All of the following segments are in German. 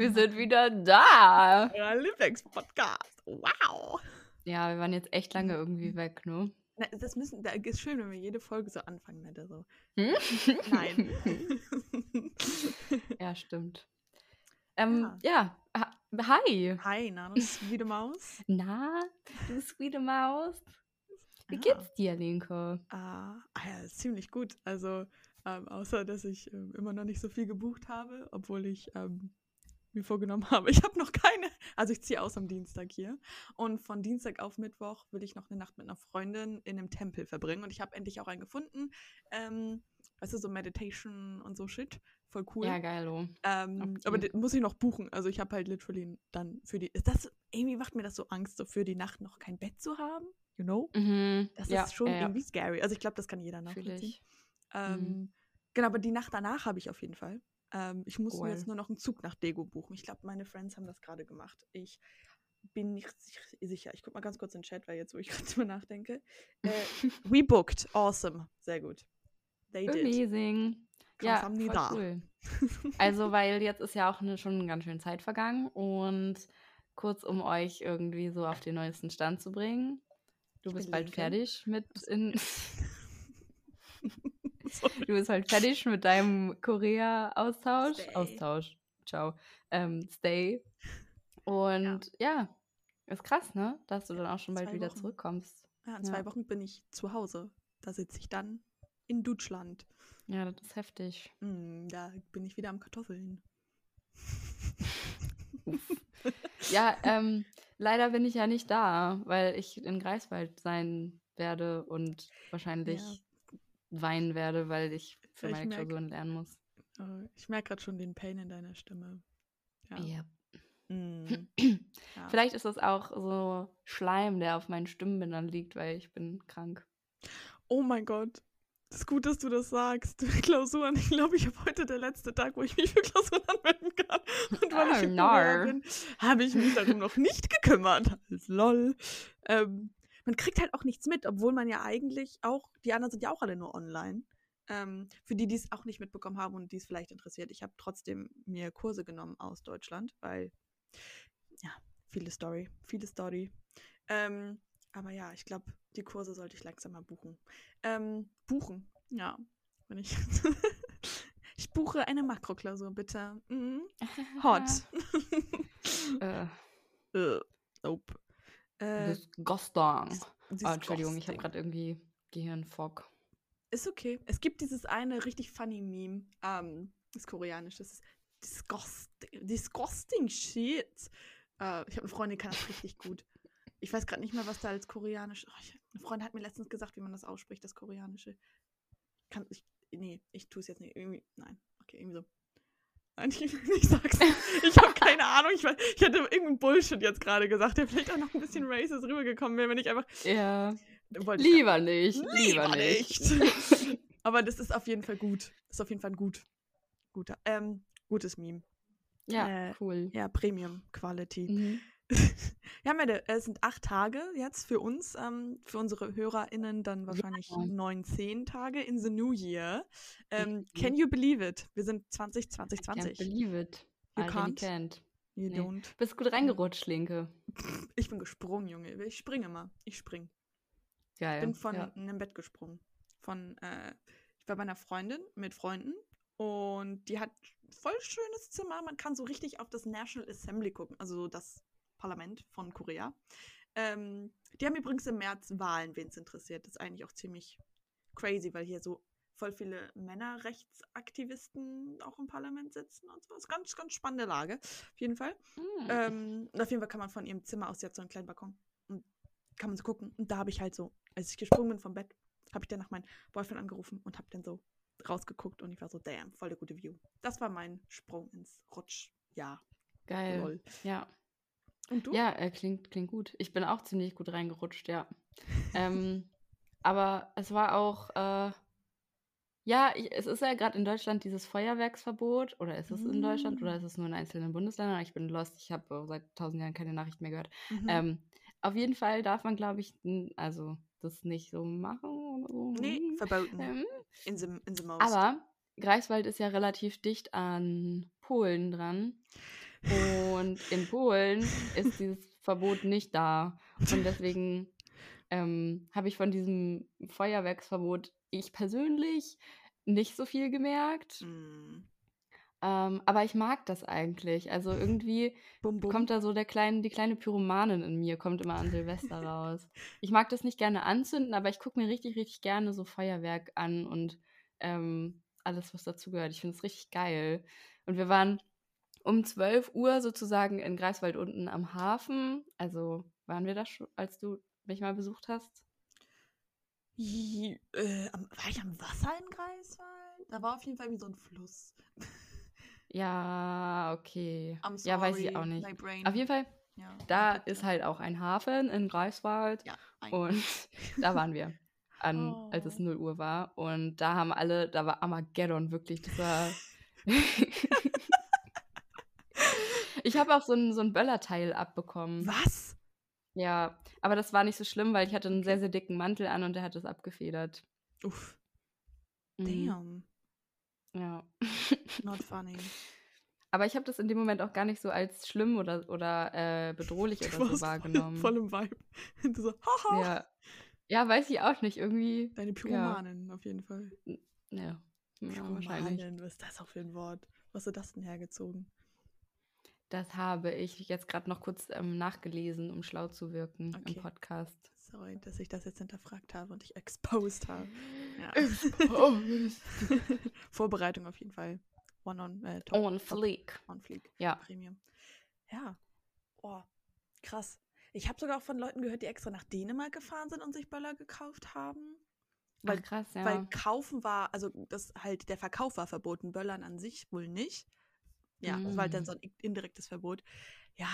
Wir sind wieder da. Euer Lieblingspodcast. Wow. Ja, wir waren jetzt echt lange irgendwie weg, ne? Na, das müssen, da ist schön, wenn wir jede Folge so anfangen, ne? So. Hm? Nein. ja, stimmt. Ähm, ja. ja. Hi. Hi, na, du sweete Maus. Na, du sweete Maus. Wie ja. geht's dir, Linke? Ah, ah, ja, ziemlich gut. Also, ähm, außer, dass ich ähm, immer noch nicht so viel gebucht habe, obwohl ich ähm, mir vorgenommen habe, ich habe noch keine. Also ich ziehe aus am Dienstag hier. Und von Dienstag auf Mittwoch will ich noch eine Nacht mit einer Freundin in einem Tempel verbringen. Und ich habe endlich auch einen gefunden. Ähm, weißt du, so Meditation und so Shit. Voll cool. Ja, geil. Oh. Ähm, okay. Aber den muss ich noch buchen. Also ich habe halt literally dann für die. Ist das, irgendwie macht mir das so Angst, so für die Nacht noch kein Bett zu haben. You know? Mhm. Das ja, ist schon ja, irgendwie scary. Also ich glaube, das kann jeder nachvollziehen. Ähm, mhm. Genau, aber die Nacht danach habe ich auf jeden Fall. Ähm, ich muss cool. mir jetzt nur noch einen Zug nach Dego buchen. Ich glaube, meine Friends haben das gerade gemacht. Ich bin nicht sicher. Ich gucke mal ganz kurz in den Chat, weil jetzt, wo ich gerade drüber nachdenke. Äh, we booked. Awesome. Sehr gut. They did. Amazing. Krass, ja, haben die da. cool. also, weil jetzt ist ja auch eine, schon ganz schön Zeit vergangen und kurz um euch irgendwie so auf den neuesten Stand zu bringen. Du bist bald fertig mit in. du bist halt fertig mit deinem Korea-Austausch. Austausch. Ciao. Ähm, stay. Und ja. ja. ist krass, ne? Dass du dann auch schon bald zwei wieder Wochen. zurückkommst. Ja, in ja. zwei Wochen bin ich zu Hause. Da sitze ich dann in Deutschland. Ja, das ist heftig. Mm, da bin ich wieder am Kartoffeln. ja, ähm, leider bin ich ja nicht da, weil ich in Greifswald sein werde und wahrscheinlich ja weinen werde, weil ich für ja, meine merk, Klausuren lernen muss. Oh, ich merke gerade schon den Pain in deiner Stimme. Ja. Yep. Mm. ja. Vielleicht ist das auch so Schleim, der auf meinen Stimmbändern liegt, weil ich bin krank. Oh mein Gott. Es ist gut, dass du das sagst. Klausuren, ich glaube, ich habe heute der letzte Tag, wo ich mich für Klausuren anmelden kann. Und weil oh, ich no. bin, habe ich mich darum noch nicht gekümmert. Lol. Ähm, man kriegt halt auch nichts mit, obwohl man ja eigentlich auch, die anderen sind ja auch alle nur online. Ähm, für die, die es auch nicht mitbekommen haben und die es vielleicht interessiert, ich habe trotzdem mir Kurse genommen aus Deutschland, weil, ja, viele Story, viele Story. Ähm, aber ja, ich glaube, die Kurse sollte ich langsam mal buchen. Ähm, buchen, ja, wenn ich. ich buche eine Makroklausur, bitte. Mhm. Hot. äh. uh, nope. Äh, Disgusting. Oh, Entschuldigung, ich habe gerade irgendwie Gehirnfog. Ist okay. Es gibt dieses eine richtig funny Meme. Ähm, das ist koreanisch. Das ist disgusting, disgusting shit. Äh, ich habe eine Freundin, die kann das richtig gut. Ich weiß gerade nicht mehr, was da als koreanisch. Oh, ich, eine Freundin hat mir letztens gesagt, wie man das ausspricht, das koreanische. Kann ich. Nee, ich tue es jetzt nicht. Irgendwie. Nein. Okay, irgendwie so. Ich, sag's. Ich habe keine Ahnung. Ich, ich hätte irgendeinen Bullshit jetzt gerade gesagt, der vielleicht auch noch ein bisschen racist rübergekommen wäre, wenn ich einfach. Ja. Lieber ich, nicht. Lieber, lieber nicht. nicht. Aber das ist auf jeden Fall gut. Das ist auf jeden Fall ein gut. Guter, ähm, gutes Meme. Ja, äh, cool. Ja, Premium Quality. Mhm. Ja, Mette, es sind acht Tage jetzt für uns, ähm, für unsere HörerInnen dann wahrscheinlich ja. neun, zehn Tage in the new year. Ähm, can you believe it? Wir sind 2020, 20. I can't believe it. You I can't. can't. You nee. don't. Bist gut reingerutscht, Linke. Ich bin gesprungen, Junge. Ich springe mal. Ich spring. Geil. Ich bin von ja. einem Bett gesprungen. Von, äh, ich war bei einer Freundin mit Freunden und die hat voll schönes Zimmer. Man kann so richtig auf das National Assembly gucken, also das Parlament von Korea. Ähm, die haben übrigens im März Wahlen, wen es interessiert. Das ist eigentlich auch ziemlich crazy, weil hier so voll viele Männerrechtsaktivisten auch im Parlament sitzen und so. Das ist ganz, ganz spannende Lage. Auf jeden Fall. Mhm. Ähm, auf jeden Fall kann man von ihrem Zimmer aus, jetzt so einen kleinen Balkon, und kann man so gucken. Und da habe ich halt so, als ich gesprungen bin vom Bett, habe ich dann nach meinem Boyfriend angerufen und habe dann so rausgeguckt und ich war so, damn, voll der gute View. Das war mein Sprung ins Rutschjahr. Geil. Lol. Ja. Und du? Ja, äh, klingt, klingt gut. Ich bin auch ziemlich gut reingerutscht, ja. ähm, aber es war auch, äh, ja, ich, es ist ja gerade in Deutschland dieses Feuerwerksverbot. Oder ist es in Deutschland oder ist es nur in einzelnen Bundesländern? Ich bin lost, ich habe seit tausend Jahren keine Nachricht mehr gehört. Mhm. Ähm, auf jeden Fall darf man, glaube ich, also das nicht so machen. So. Nee, verboten. Ähm, in the, in the most. Aber Greifswald ist ja relativ dicht an Polen dran. Und in Polen ist dieses Verbot nicht da. Und deswegen ähm, habe ich von diesem Feuerwerksverbot ich persönlich nicht so viel gemerkt. Mm. Ähm, aber ich mag das eigentlich. Also irgendwie bum, bum. kommt da so der kleine, die kleine Pyromanin in mir, kommt immer an Silvester raus. Ich mag das nicht gerne anzünden, aber ich gucke mir richtig, richtig gerne so Feuerwerk an und ähm, alles, was dazugehört. Ich finde es richtig geil. Und wir waren um 12 Uhr sozusagen in Greifswald unten am Hafen. Also waren wir da schon, als du mich mal besucht hast? Äh, war ich am Wasser in Greifswald? Da war auf jeden Fall wie so ein Fluss. Ja, okay. Sorry, ja, weiß ich auch nicht. Auf jeden Fall, ja, da ist halt auch ein Hafen in Greifswald. Ja, und da waren wir, an, oh. als es 0 Uhr war. Und da haben alle, da war Armageddon wirklich. Das war. ich habe auch so ein, so ein Böllerteil abbekommen. Was? Ja, aber das war nicht so schlimm, weil ich hatte einen sehr, sehr dicken Mantel an und der hat es abgefedert. Uff. Mhm. Damn. Ja. Not funny. Aber ich habe das in dem Moment auch gar nicht so als schlimm oder, oder äh, bedrohlich oder so wahrgenommen. Voll, im Vibe. Du so, haha. Ja. ja, weiß ich auch nicht. Irgendwie. Deine Pyromanin ja. auf jeden Fall. Ja. ja wahrscheinlich. Was ist das auch für ein Wort? Was hast du das denn hergezogen? Das habe ich jetzt gerade noch kurz ähm, nachgelesen, um schlau zu wirken okay. im Podcast. Sorry, dass ich das jetzt hinterfragt habe und dich exposed habe. Ja. Vorbereitung auf jeden Fall. One on äh, top, On Fleek. On Fleek. Ja. Premium. Ja. Oh, krass. Ich habe sogar auch von Leuten gehört, die extra nach Dänemark gefahren sind und sich Böller gekauft haben. Weil, Ach, krass, ja. Weil kaufen war, also das halt, der Verkauf war verboten, Böllern an sich wohl nicht. Ja, mm. das war halt dann mm. so ein indirektes Verbot. Ja,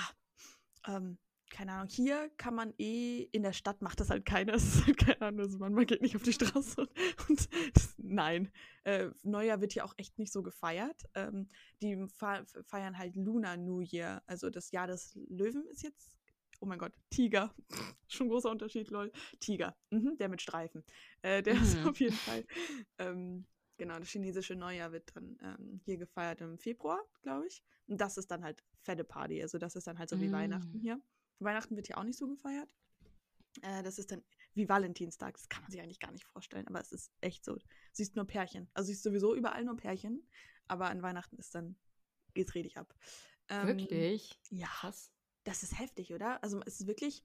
ähm, keine Ahnung, hier kann man eh, in der Stadt macht das halt keiner, es ist halt keine Ahnung, also man, man geht nicht auf die Straße und, und das, nein. Äh, Neujahr wird hier auch echt nicht so gefeiert. Ähm, die feiern halt Lunar New Year, also das Jahr des Löwen ist jetzt, oh mein Gott, Tiger, schon großer Unterschied, lol, Tiger, mhm, der mit Streifen, äh, der mhm. ist auf jeden Fall, ähm, genau, das chinesische Neujahr wird dann ähm, hier gefeiert im Februar, glaube ich. Und das ist dann halt fette Party. Also das ist dann halt so wie mm. Weihnachten hier. Weihnachten wird hier auch nicht so gefeiert. Äh, das ist dann wie Valentinstag. Das kann man sich eigentlich gar nicht vorstellen, aber es ist echt so. Du siehst nur Pärchen. Also siehst sowieso überall nur Pärchen, aber an Weihnachten ist dann, geht's richtig ab. Ähm, wirklich? Ja. Krass. Das ist heftig, oder? Also es ist wirklich,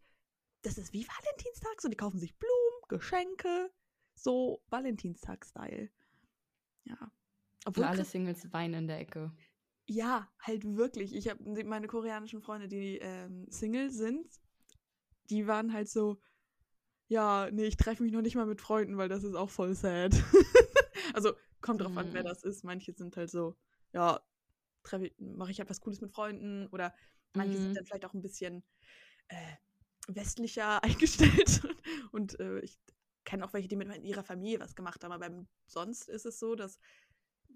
das ist wie Valentinstag. So, die kaufen sich Blumen, Geschenke, so Valentinstag-Style. Ja. Obwohl alle Singles weinen in der Ecke. Ja, halt wirklich. Ich habe meine koreanischen Freunde, die ähm, Single sind, die waren halt so, ja, nee, ich treffe mich noch nicht mal mit Freunden, weil das ist auch voll sad. also kommt drauf mhm. an, wer mhm. das ist. Manche sind halt so, ja, mache ich halt was Cooles mit Freunden oder manche mhm. sind dann vielleicht auch ein bisschen äh, westlicher eingestellt und äh, ich kenne auch welche, die mit ihrer Familie was gemacht haben, aber sonst ist es so, dass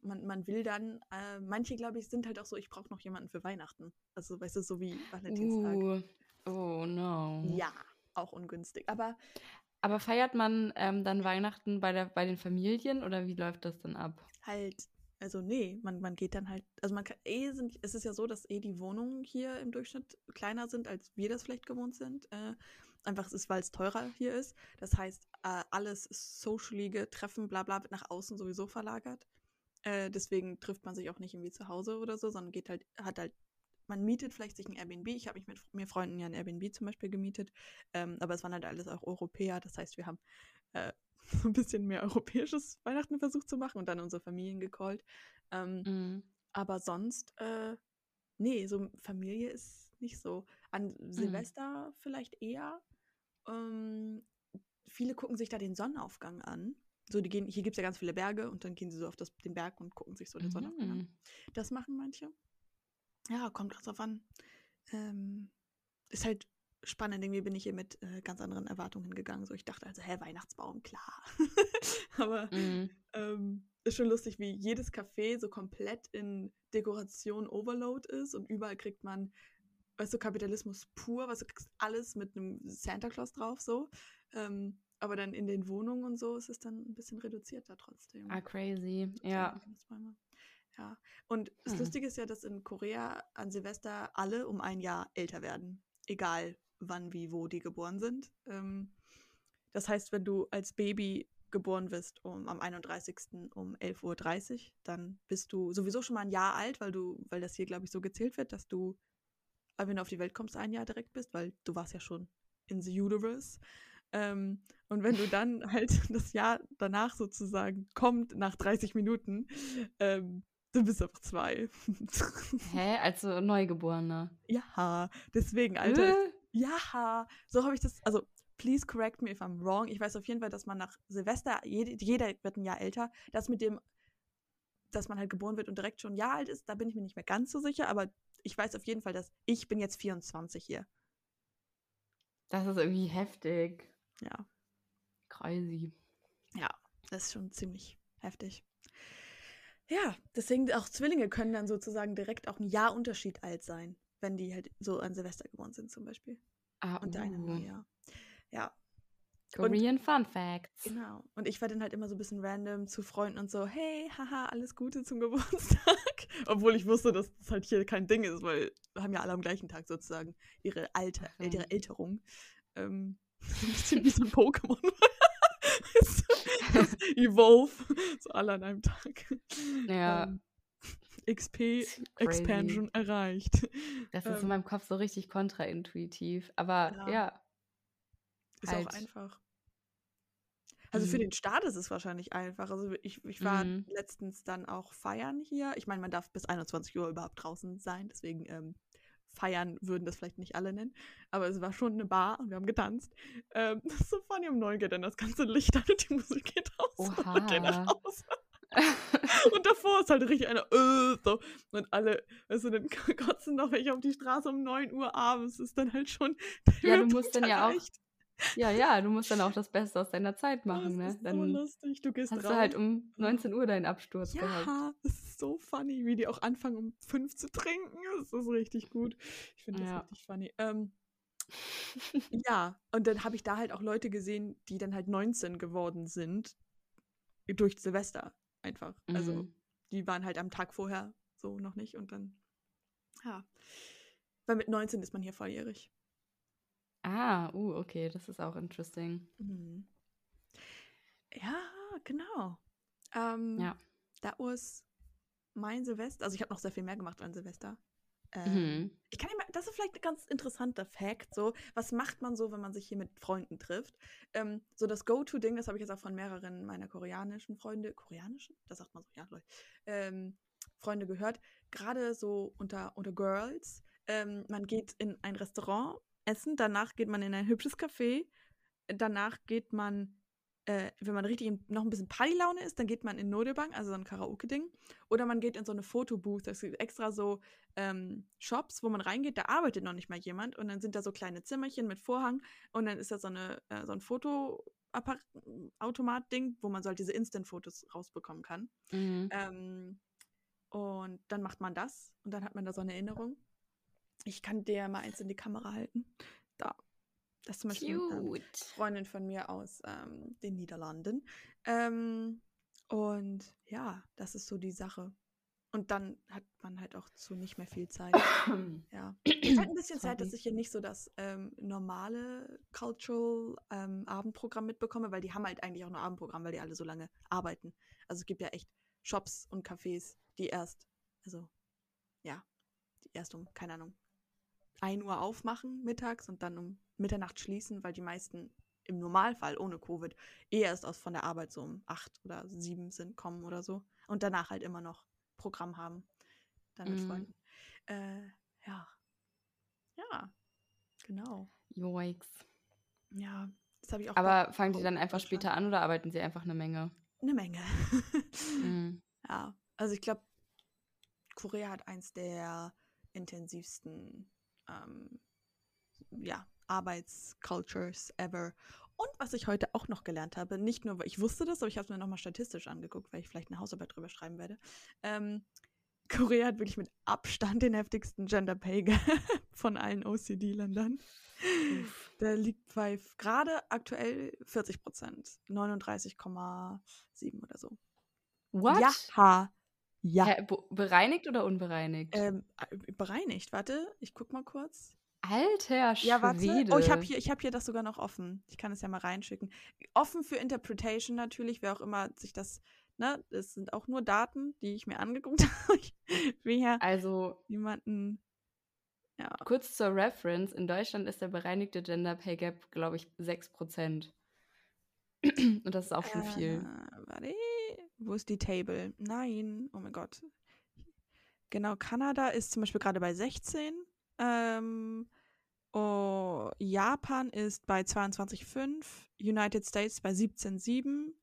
man, man will dann, äh, manche, glaube ich, sind halt auch so, ich brauche noch jemanden für Weihnachten. Also, weißt du, so wie Valentinstag. Uh, oh no. Ja, auch ungünstig. Aber. Aber feiert man ähm, dann Weihnachten bei, der, bei den Familien oder wie läuft das dann ab? Halt, also nee, man, man geht dann halt, also man kann, eh sind, es ist ja so, dass eh die Wohnungen hier im Durchschnitt kleiner sind, als wir das vielleicht gewohnt sind. Äh, einfach es ist, weil es teurer hier ist. Das heißt, äh, alles socialige Treffen, bla bla, wird nach außen sowieso verlagert. Äh, deswegen trifft man sich auch nicht irgendwie zu Hause oder so, sondern geht halt, hat halt, man mietet vielleicht sich ein Airbnb. Ich habe mich mit mir Freunden ja ein Airbnb zum Beispiel gemietet, ähm, aber es waren halt alles auch Europäer. Das heißt, wir haben äh, so ein bisschen mehr europäisches Weihnachten versucht zu machen und dann unsere Familien gecallt. Ähm, mhm. Aber sonst, äh, nee, so Familie ist nicht so. An mhm. Silvester mhm. vielleicht eher. Ähm, viele gucken sich da den Sonnenaufgang an. So, die gehen, hier gibt es ja ganz viele Berge und dann gehen sie so auf das, den Berg und gucken sich so den mhm. Sonnenaufgang an. Das machen manche. Ja, kommt ganz drauf an. Ähm, ist halt spannend. Irgendwie bin ich hier mit äh, ganz anderen Erwartungen gegangen. So, ich dachte also, hä, Weihnachtsbaum, klar. Aber mhm. ähm, ist schon lustig, wie jedes Café so komplett in Dekoration Overload ist und überall kriegt man, weißt du, Kapitalismus pur, was du kriegst alles mit einem Santa Claus drauf, so. Ähm, aber dann in den Wohnungen und so ist es dann ein bisschen reduzierter trotzdem. Ah, crazy. Ja. Ja. Und das hm. Lustige ist ja, dass in Korea an Silvester alle um ein Jahr älter werden. Egal wann, wie, wo die geboren sind. Ähm, das heißt, wenn du als Baby geboren wirst um, am 31. um 11.30 Uhr, dann bist du sowieso schon mal ein Jahr alt, weil du, weil das hier, glaube ich, so gezählt wird, dass du, wenn du auf die Welt kommst, ein Jahr direkt bist, weil du warst ja schon in the universe. Ähm, und wenn du dann halt das Jahr danach sozusagen kommt, nach 30 Minuten, ähm, du bist einfach zwei. Hä? Also Neugeborene? Ja, deswegen, Alter. Äh? Ja, so habe ich das, also please correct me if I'm wrong. Ich weiß auf jeden Fall, dass man nach Silvester, jede, jeder wird ein Jahr älter, das mit dem, dass man halt geboren wird und direkt schon ein Jahr alt ist, da bin ich mir nicht mehr ganz so sicher, aber ich weiß auf jeden Fall, dass ich bin jetzt 24 hier. Das ist irgendwie heftig. Ja. Crazy. Ja, das ist schon ziemlich heftig. Ja, deswegen auch Zwillinge können dann sozusagen direkt auch ein Jahr Unterschied alt sein, wenn die halt so an Silvester geboren sind zum Beispiel. Ah, und uh. deine nur, ja. Korean und, Fun Facts. Genau. Und ich war dann halt immer so ein bisschen random zu Freunden und so, hey, haha, alles Gute zum Geburtstag. Obwohl ich wusste, dass das halt hier kein Ding ist, weil wir haben ja alle am gleichen Tag sozusagen ihre Alter, äh, ihre Älterung. Ähm, ein bisschen wie so ein Pokémon. Evolve. So alle an einem Tag. Ja. Ähm, XP Expansion erreicht. Das ist ähm, in meinem Kopf so richtig kontraintuitiv. Aber ja. ja ist halt. auch einfach. Also mhm. für den Start ist es wahrscheinlich einfach. Also ich, ich war mhm. letztens dann auch feiern hier. Ich meine, man darf bis 21 Uhr überhaupt draußen sein, deswegen ähm, feiern würden das vielleicht nicht alle nennen. Aber es war schon eine Bar und wir haben getanzt. Ähm, das ist so funny, um neun geht dann das ganze Licht an und die Musik geht aus. Oha. Und geht nach Hause. und davor ist halt richtig einer, äh, so. Und alle, weißt du, dann kotzen noch welche auf die Straße um 9 Uhr abends. Ist dann halt schon. Ja, du musst dann ja auch ja, ja, du musst dann auch das Beste aus deiner Zeit machen, das ne? Dann so lustig. Du gehst hast raus. du halt um 19 Uhr deinen Absturz ja, gehabt. Ja, das ist so funny, wie die auch anfangen, um 5 zu trinken. Das ist richtig gut. Ich finde das ja. richtig funny. Ähm, ja, und dann habe ich da halt auch Leute gesehen, die dann halt 19 geworden sind. Durch Silvester einfach. Also, mhm. Also, die waren halt am Tag vorher so noch nicht und dann, ja. Weil mit 19 ist man hier volljährig. Ah, uh, okay, das ist auch interesting. Mhm. Ja, genau. Ähm, ja. That was mein Silvester. Also ich habe noch sehr viel mehr gemacht an Silvester. Ähm, mhm. Ich kann immer, das ist vielleicht ein ganz interessanter Fact. So, was macht man so, wenn man sich hier mit Freunden trifft? Ähm, so das Go-To-Ding, das habe ich jetzt auch von mehreren meiner koreanischen Freunde, koreanischen? Das sagt man so, ja, Leute. Ähm, Freunde gehört. Gerade so unter, unter Girls. Ähm, man geht in ein Restaurant essen, danach geht man in ein hübsches Café, danach geht man, äh, wenn man richtig noch ein bisschen Partylaune ist, dann geht man in Nodebank, also so ein Karaoke-Ding, oder man geht in so eine Fotobooth, es gibt extra so ähm, Shops, wo man reingeht, da arbeitet noch nicht mal jemand und dann sind da so kleine Zimmerchen mit Vorhang und dann ist da so, eine, äh, so ein Fotoautomat-Ding, wo man so halt diese Instant-Fotos rausbekommen kann. Mhm. Ähm, und dann macht man das und dann hat man da so eine Erinnerung. Ich kann dir mal eins in die Kamera halten. Da. Das ist zum Beispiel eine Freundin von mir aus ähm, den Niederlanden. Ähm, und ja, das ist so die Sache. Und dann hat man halt auch zu nicht mehr viel Zeit. ja. Es hat ein bisschen Sorry. Zeit, dass ich hier nicht so das ähm, normale Cultural ähm, Abendprogramm mitbekomme, weil die haben halt eigentlich auch nur Abendprogramm, weil die alle so lange arbeiten. Also es gibt ja echt Shops und Cafés, die erst, also ja, die erst um, keine Ahnung, 1 Uhr aufmachen mittags und dann um Mitternacht schließen, weil die meisten im Normalfall ohne Covid eh erst aus von der Arbeit so um 8 oder 7 sind, kommen oder so. Und danach halt immer noch Programm haben. Dann mit mm. Freunden. Äh, ja. Ja. Genau. Joix. Ja, das habe ich auch. Aber fangen die dann einfach später an oder arbeiten sie einfach eine Menge? Eine Menge. mm. Ja, also ich glaube, Korea hat eins der intensivsten ähm, ja, Arbeitscultures ever. Und was ich heute auch noch gelernt habe, nicht nur, weil ich wusste das, aber ich habe es mir nochmal statistisch angeguckt, weil ich vielleicht eine Hausarbeit drüber schreiben werde. Ähm, Korea hat wirklich mit Abstand den heftigsten Gender Pay Gap von allen OECD-Ländern. Der liegt bei gerade aktuell 40 Prozent, 39,7 oder so. What? Ja, Ja. Hä, bereinigt oder unbereinigt? Ähm, äh, bereinigt. Warte, ich guck mal kurz. Alter Schwede. Ja, warte. Oh, ich habe hier, ich hab hier das sogar noch offen. Ich kann es ja mal reinschicken. Offen für Interpretation natürlich, wer auch immer sich das, ne, das sind auch nur Daten, die ich mir angeguckt habe. Ich will ja Also, niemanden. Ja. kurz zur Reference, in Deutschland ist der bereinigte Gender Pay Gap, glaube ich, 6%. Und das ist auch schon viel. Äh, warte, wo ist die Table? Nein, oh mein Gott. Genau, Kanada ist zum Beispiel gerade bei 16. Ähm, oh, Japan ist bei 22,5. United States bei 17,7.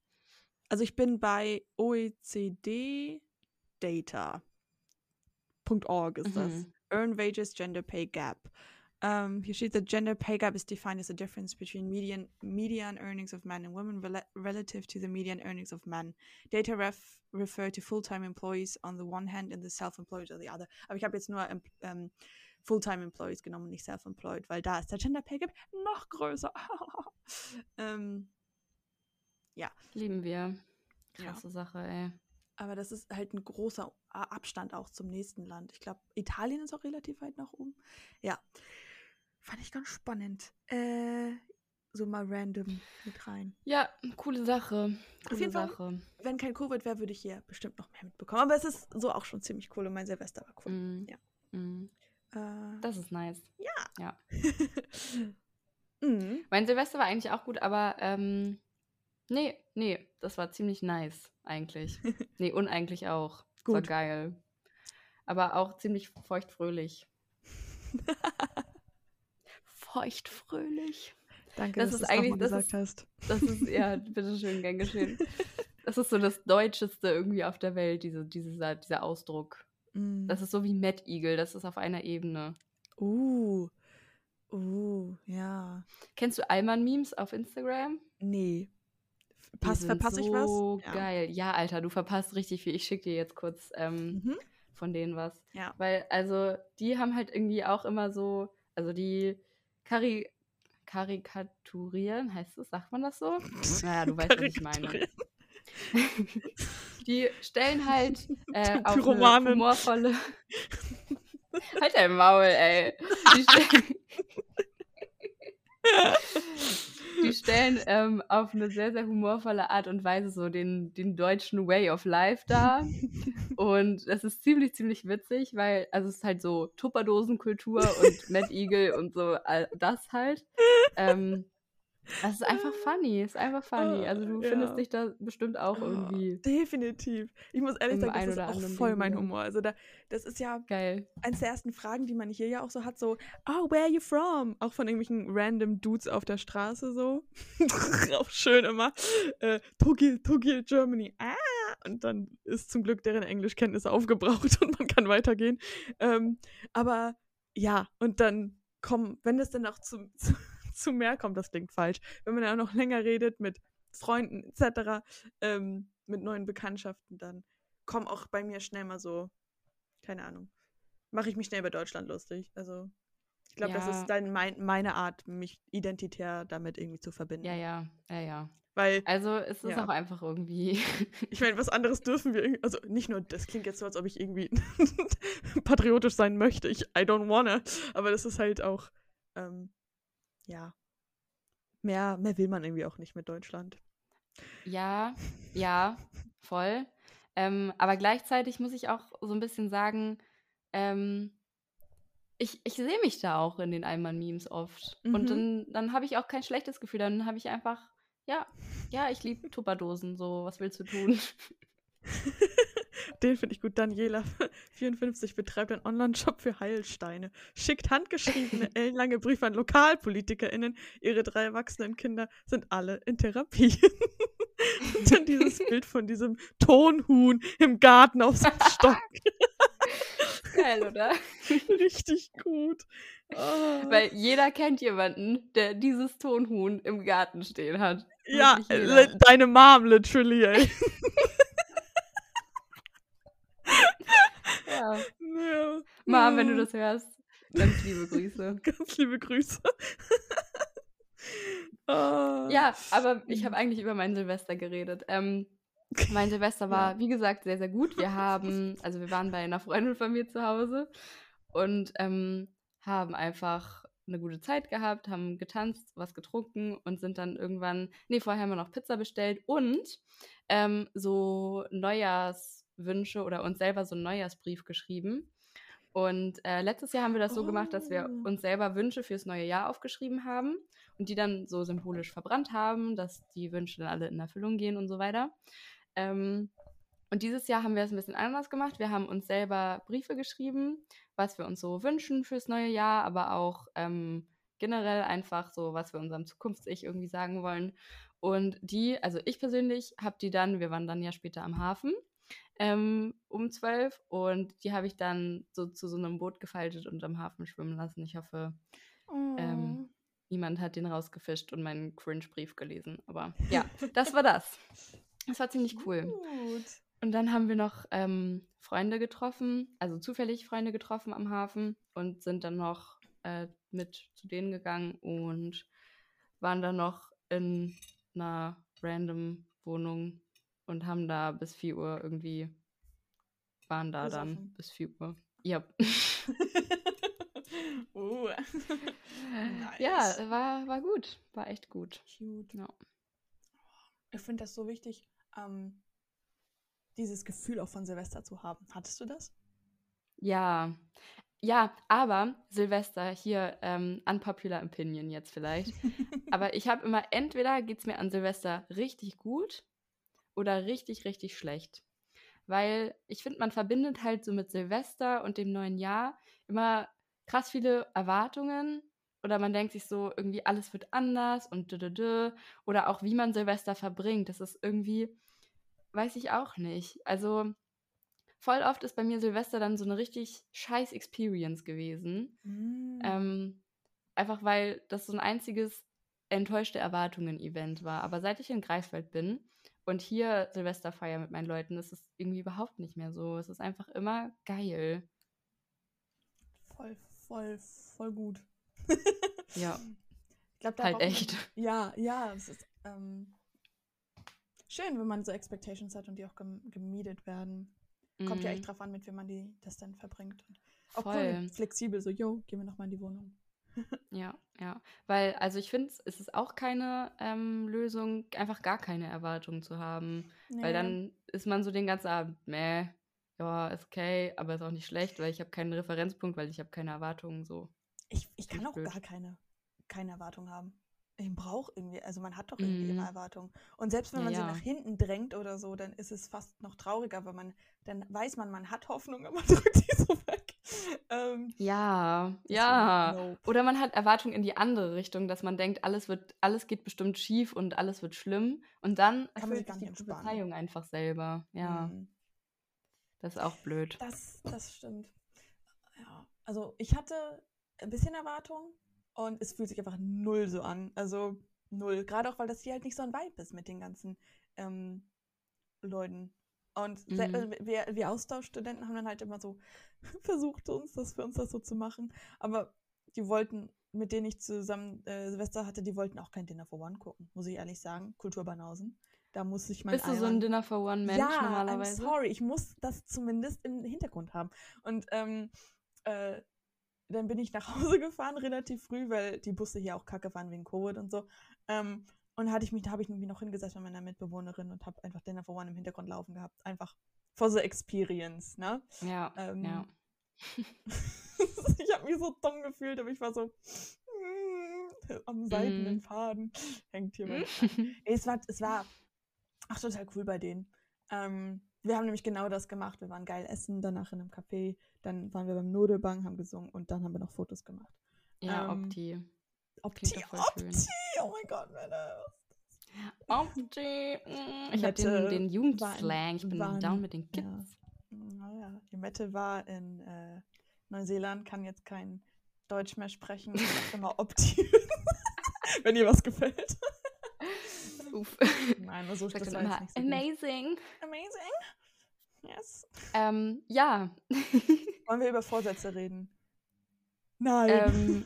Also ich bin bei OECD Data.org ist das. Mhm. Earn Wages Gender Pay Gap. Um, hier steht, the gender pay gap is defined as the difference between median median earnings of men and women rela relative to the median earnings of men. Data ref refer to full-time employees on the one hand and the self-employed on the other. Aber ich habe jetzt nur em- ähm, Full-time Employees genommen, nicht self-employed, weil da ist der Gender Pay Gap noch größer. ähm, Lieben wir. Ja. Krasse Sache, ey. aber das ist halt ein großer Abstand auch zum nächsten Land. Ich glaube, Italien ist auch relativ weit nach oben. Ja, fand ich ganz spannend. Äh, so mal random mit rein. Ja, coole Sache. Coole jeden Fall. Sache. Wenn kein Covid wäre, würde ich hier bestimmt noch mehr mitbekommen. Aber es ist so auch schon ziemlich cool und mein Silvester war cool. Mhm. Ja. Mhm. Äh, Das ist nice. mhm. Mein Silvester war eigentlich auch gut, aber ähm, nee, nee, das war ziemlich nice eigentlich. Nee, uneigentlich auch. War Gut. geil. Aber auch ziemlich feuchtfröhlich. Feuchtfröhlich. Danke, Das dass ist du es eigentlich- das gesagt hast. Das ist, ja, bitteschön, gern geschehen. Das ist so das Deutscheste irgendwie auf der Welt, diese, dieser, dieser Ausdruck. Mm. Das ist so wie Mad Eagle, das ist auf einer Ebene. uh. Uh, ja. Kennst du Alman-Memes auf Instagram? Nee. Pass, verpasse ich was? So Ja. geil. Ja, Alter, du verpasst richtig viel. Ich schicke dir jetzt kurz ähm, Mhm. von denen was. Ja. Weil, also, die haben halt irgendwie auch immer so, also die Kari karikaturieren, heißt es, sagt man das so? Naja, du weißt, was ich meine. Die stellen halt äh, auf eine humorvolle. halt dein Maul, ey. Die stellen, die stellen ähm, auf eine sehr, sehr humorvolle Art und Weise so den, den deutschen Way of Life dar. Und das ist ziemlich, ziemlich witzig, weil, also es ist halt so Tupperdosenkultur und Mad Eagle und so all das halt. Ähm, das ist einfach funny, ist einfach funny. Also du Ja. findest dich da bestimmt auch Ja, irgendwie Definitiv. Ich muss ehrlich sagen, das ist auch voll Ding mein wieder. Humor. Also da, das ist ja geil. eines der ersten Fragen, die man hier ja auch so hat, so, oh, where are you from? Auch von irgendwelchen random Dudes auf der Straße so. auch schön immer. Äh, Tokyo, Tokyo, Germany. Ah! Und dann ist zum Glück deren Englischkenntnis aufgebraucht und man kann weitergehen. Ähm, aber ja, und dann kommen, wenn es dann auch zu, zu, zu mehr kommt, das klingt falsch, wenn man ja auch noch länger redet mit Freunden etc., ähm, mit neuen Bekanntschaften, dann kommen auch bei mir schnell mal so, keine Ahnung, mache ich mich schnell über Deutschland lustig. Also ich glaube, das Ja. ist dann mein, meine Art, mich identitär damit irgendwie zu verbinden. Ja, ja, ja, ja. Weil, Also es ist Ja. auch einfach irgendwie. ich meine, was anderes dürfen wir irgendwie, also nicht nur, das klingt jetzt so, als ob ich irgendwie patriotisch sein möchte. Ich, I don't wanna. Aber das ist halt auch, ähm, ja, mehr, mehr will man irgendwie auch nicht mit Deutschland. Ja, ja, voll. Ähm, aber gleichzeitig muss ich auch so ein bisschen sagen, ähm, ich, ich sehe mich da auch in den Allmann-Memes oft. Mhm. Und dann, dann habe ich auch kein schlechtes Gefühl. Dann habe ich einfach, ja, ja, ich liebe Tupperdosen, so, was willst du tun? Den finde ich gut. Daniela, 54, betreibt einen Online-Shop für Heilsteine. Schickt handgeschriebene, ellenlange Briefe an LokalpolitikerInnen. Ihre drei erwachsenen Kinder sind alle in Therapie. Und dann dieses Bild von diesem Tonhuhn im Garten auf seinem Stock. Geil, oder? Richtig gut. Oh. Weil jeder kennt jemanden, der dieses Tonhuhn im Garten stehen hat. ja, deine Mom, literally, ey. Ja. Ja. Mom, wenn du Ja. das hörst, ganz liebe Grüße. Ganz liebe Grüße. oh. Ja, aber ich habe eigentlich über mein Silvester geredet. Ähm, Mein Silvester war, ja. wie gesagt, sehr, sehr gut. Wir haben, also wir waren bei einer Freundin von mir zu Hause und ähm, haben einfach eine gute Zeit gehabt, haben getanzt, was getrunken und sind dann irgendwann, nee, vorher haben wir noch Pizza bestellt und ähm, so Neujahrswünsche oder uns selber so einen Neujahrsbrief geschrieben. Und äh, letztes Jahr haben wir das so oh. gemacht, dass wir oh. uns selber Wünsche fürs neue Jahr aufgeschrieben haben und die dann so symbolisch verbrannt haben, dass die Wünsche dann alle in Erfüllung gehen und so weiter. Ähm, und dieses Jahr haben wir es ein bisschen anders gemacht. Wir haben uns selber Briefe geschrieben, was wir uns so wünschen fürs neue Jahr, aber auch ähm, generell einfach so, was wir unserem Zukunfts-Ich irgendwie sagen wollen. Und die, also ich persönlich, habe die dann, wir waren dann ja später am Hafen ähm, um zwölf und die habe ich dann so zu so einem Boot gefaltet und am Hafen schwimmen lassen. Ich hoffe, ähm, oh. ähm, niemand hat den rausgefischt und meinen Cringe-Brief gelesen. Aber ja, das war das. Das war ziemlich cool. Gut. Und dann haben wir noch ähm, Freunde getroffen, also zufällig Freunde getroffen am Hafen und sind dann noch äh, mit zu denen gegangen und waren dann noch in einer random Wohnung und haben da bis 4 Uhr irgendwie, waren da Besoffen. dann bis 4 Uhr. Ja. uh. nice. Ja, war, war gut. War echt gut. Cute. Ja. Ich finde das so wichtig, ähm, dieses Gefühl auch von Silvester zu haben. Hattest du das? Ja. Ja, aber Silvester, hier ähm, unpopular opinion jetzt vielleicht. aber ich habe immer, entweder geht es mir an Silvester richtig gut oder richtig, richtig schlecht. Weil ich finde, man verbindet halt so mit Silvester und dem neuen Jahr immer krass viele Erwartungen oder man denkt sich so, irgendwie alles wird anders und dö, dö, dö. oder auch wie man Silvester verbringt. Das ist irgendwie, weiß ich auch nicht. Also voll oft ist bei mir Silvester dann so eine richtig scheiß Experience gewesen. Mm. Ähm, einfach weil das so ein einziges enttäuschte Erwartungen-Event war. Aber seit ich in Greifswald bin, und hier Silvesterfeier mit meinen Leuten ist es irgendwie überhaupt nicht mehr so. Es ist einfach immer geil. Voll, voll, voll gut. ja. Ich glaube, halt echt. Man, ja, ja, es ist ähm, schön, wenn man so Expectations hat und die auch gem gemiedet werden. Kommt mhm. ja echt drauf an, mit wem man die das dann verbringt. Und auch Voll. Cool, flexibel, so, yo, gehen wir nochmal in die Wohnung. Ja, ja. Weil, also ich finde, es ist auch keine ähm, Lösung, einfach gar keine Erwartungen zu haben. Nee. Weil dann ist man so den ganzen Abend, meh, ja, ist okay, aber ist auch nicht schlecht, weil ich habe keinen Referenzpunkt, weil ich habe keine Erwartungen so. Ich, ich kann auch blöd. gar keine, keine Erwartung haben. Ich brauche irgendwie, also man hat doch irgendwie mm. immer mhm. Erwartungen. Und selbst wenn ja, man sie nach hinten drängt oder so, dann ist es fast noch trauriger, weil man, dann weiß man, man hat Hoffnung, aber man drückt sie so weg. Ähm, ja, ja. Nope. Oder man hat Erwartungen in die andere Richtung, dass man denkt, alles wird, alles geht bestimmt schief und alles wird schlimm. Und dann man sich die Prophezeiung einfach selber. Ja. Mhm. Das ist auch blöd. Das, das stimmt. Ja. Also ich hatte ein bisschen Erwartung und es fühlt sich einfach null so an. Also null. Gerade auch, weil das hier halt nicht so ein Vibe ist mit den ganzen ähm, Leuten. Und mhm. Äh, wir, wir Austauschstudenten haben dann halt immer so versucht, uns das für uns das so zu machen. Aber die wollten, mit denen ich zusammen äh, Silvester hatte, die wollten auch kein Dinner for One gucken, muss ich ehrlich sagen. Kulturbanausen. Da muss ich mal. Bist du so ein Dinner for One Mensch ja, normalerweise? I'm sorry, ich muss das zumindest im Hintergrund haben. Und ähm, äh, dann bin ich nach Hause gefahren relativ früh, weil die Busse hier auch kacke waren wegen Covid und so. Ähm, und hatte ich mich, da habe ich mich noch hingesetzt mit meiner Mitbewohnerin und habe einfach Dinner for One im Hintergrund laufen gehabt. Einfach for the experience, ne? Ja. Ähm, ja. ich habe mich so dumm gefühlt, aber ich war so mm, am seidenen mm. Faden hängt hier mein. es war, es war ach total cool bei denen. Ähm, wir haben nämlich genau das gemacht. Wir waren geil essen, danach in einem Café, dann waren wir beim Nudelbang, haben gesungen und dann haben wir noch Fotos gemacht. Ja, ähm, Opti. Opti, Opti, oh mein Gott, Männer. Opti. Mm. Ich habe den, den Jugendslang, ich bin waren, down mit den Kids. Ja. Naja, die Mette war in äh, Neuseeland, kann jetzt kein Deutsch mehr sprechen. Ich sag immer Opti. Wenn ihr was gefällt. Uff. Nein, so ist das immer nicht so Amazing. Gut. Amazing. Yes. Ähm, ja. Wollen wir über Vorsätze reden? Nein. Ähm,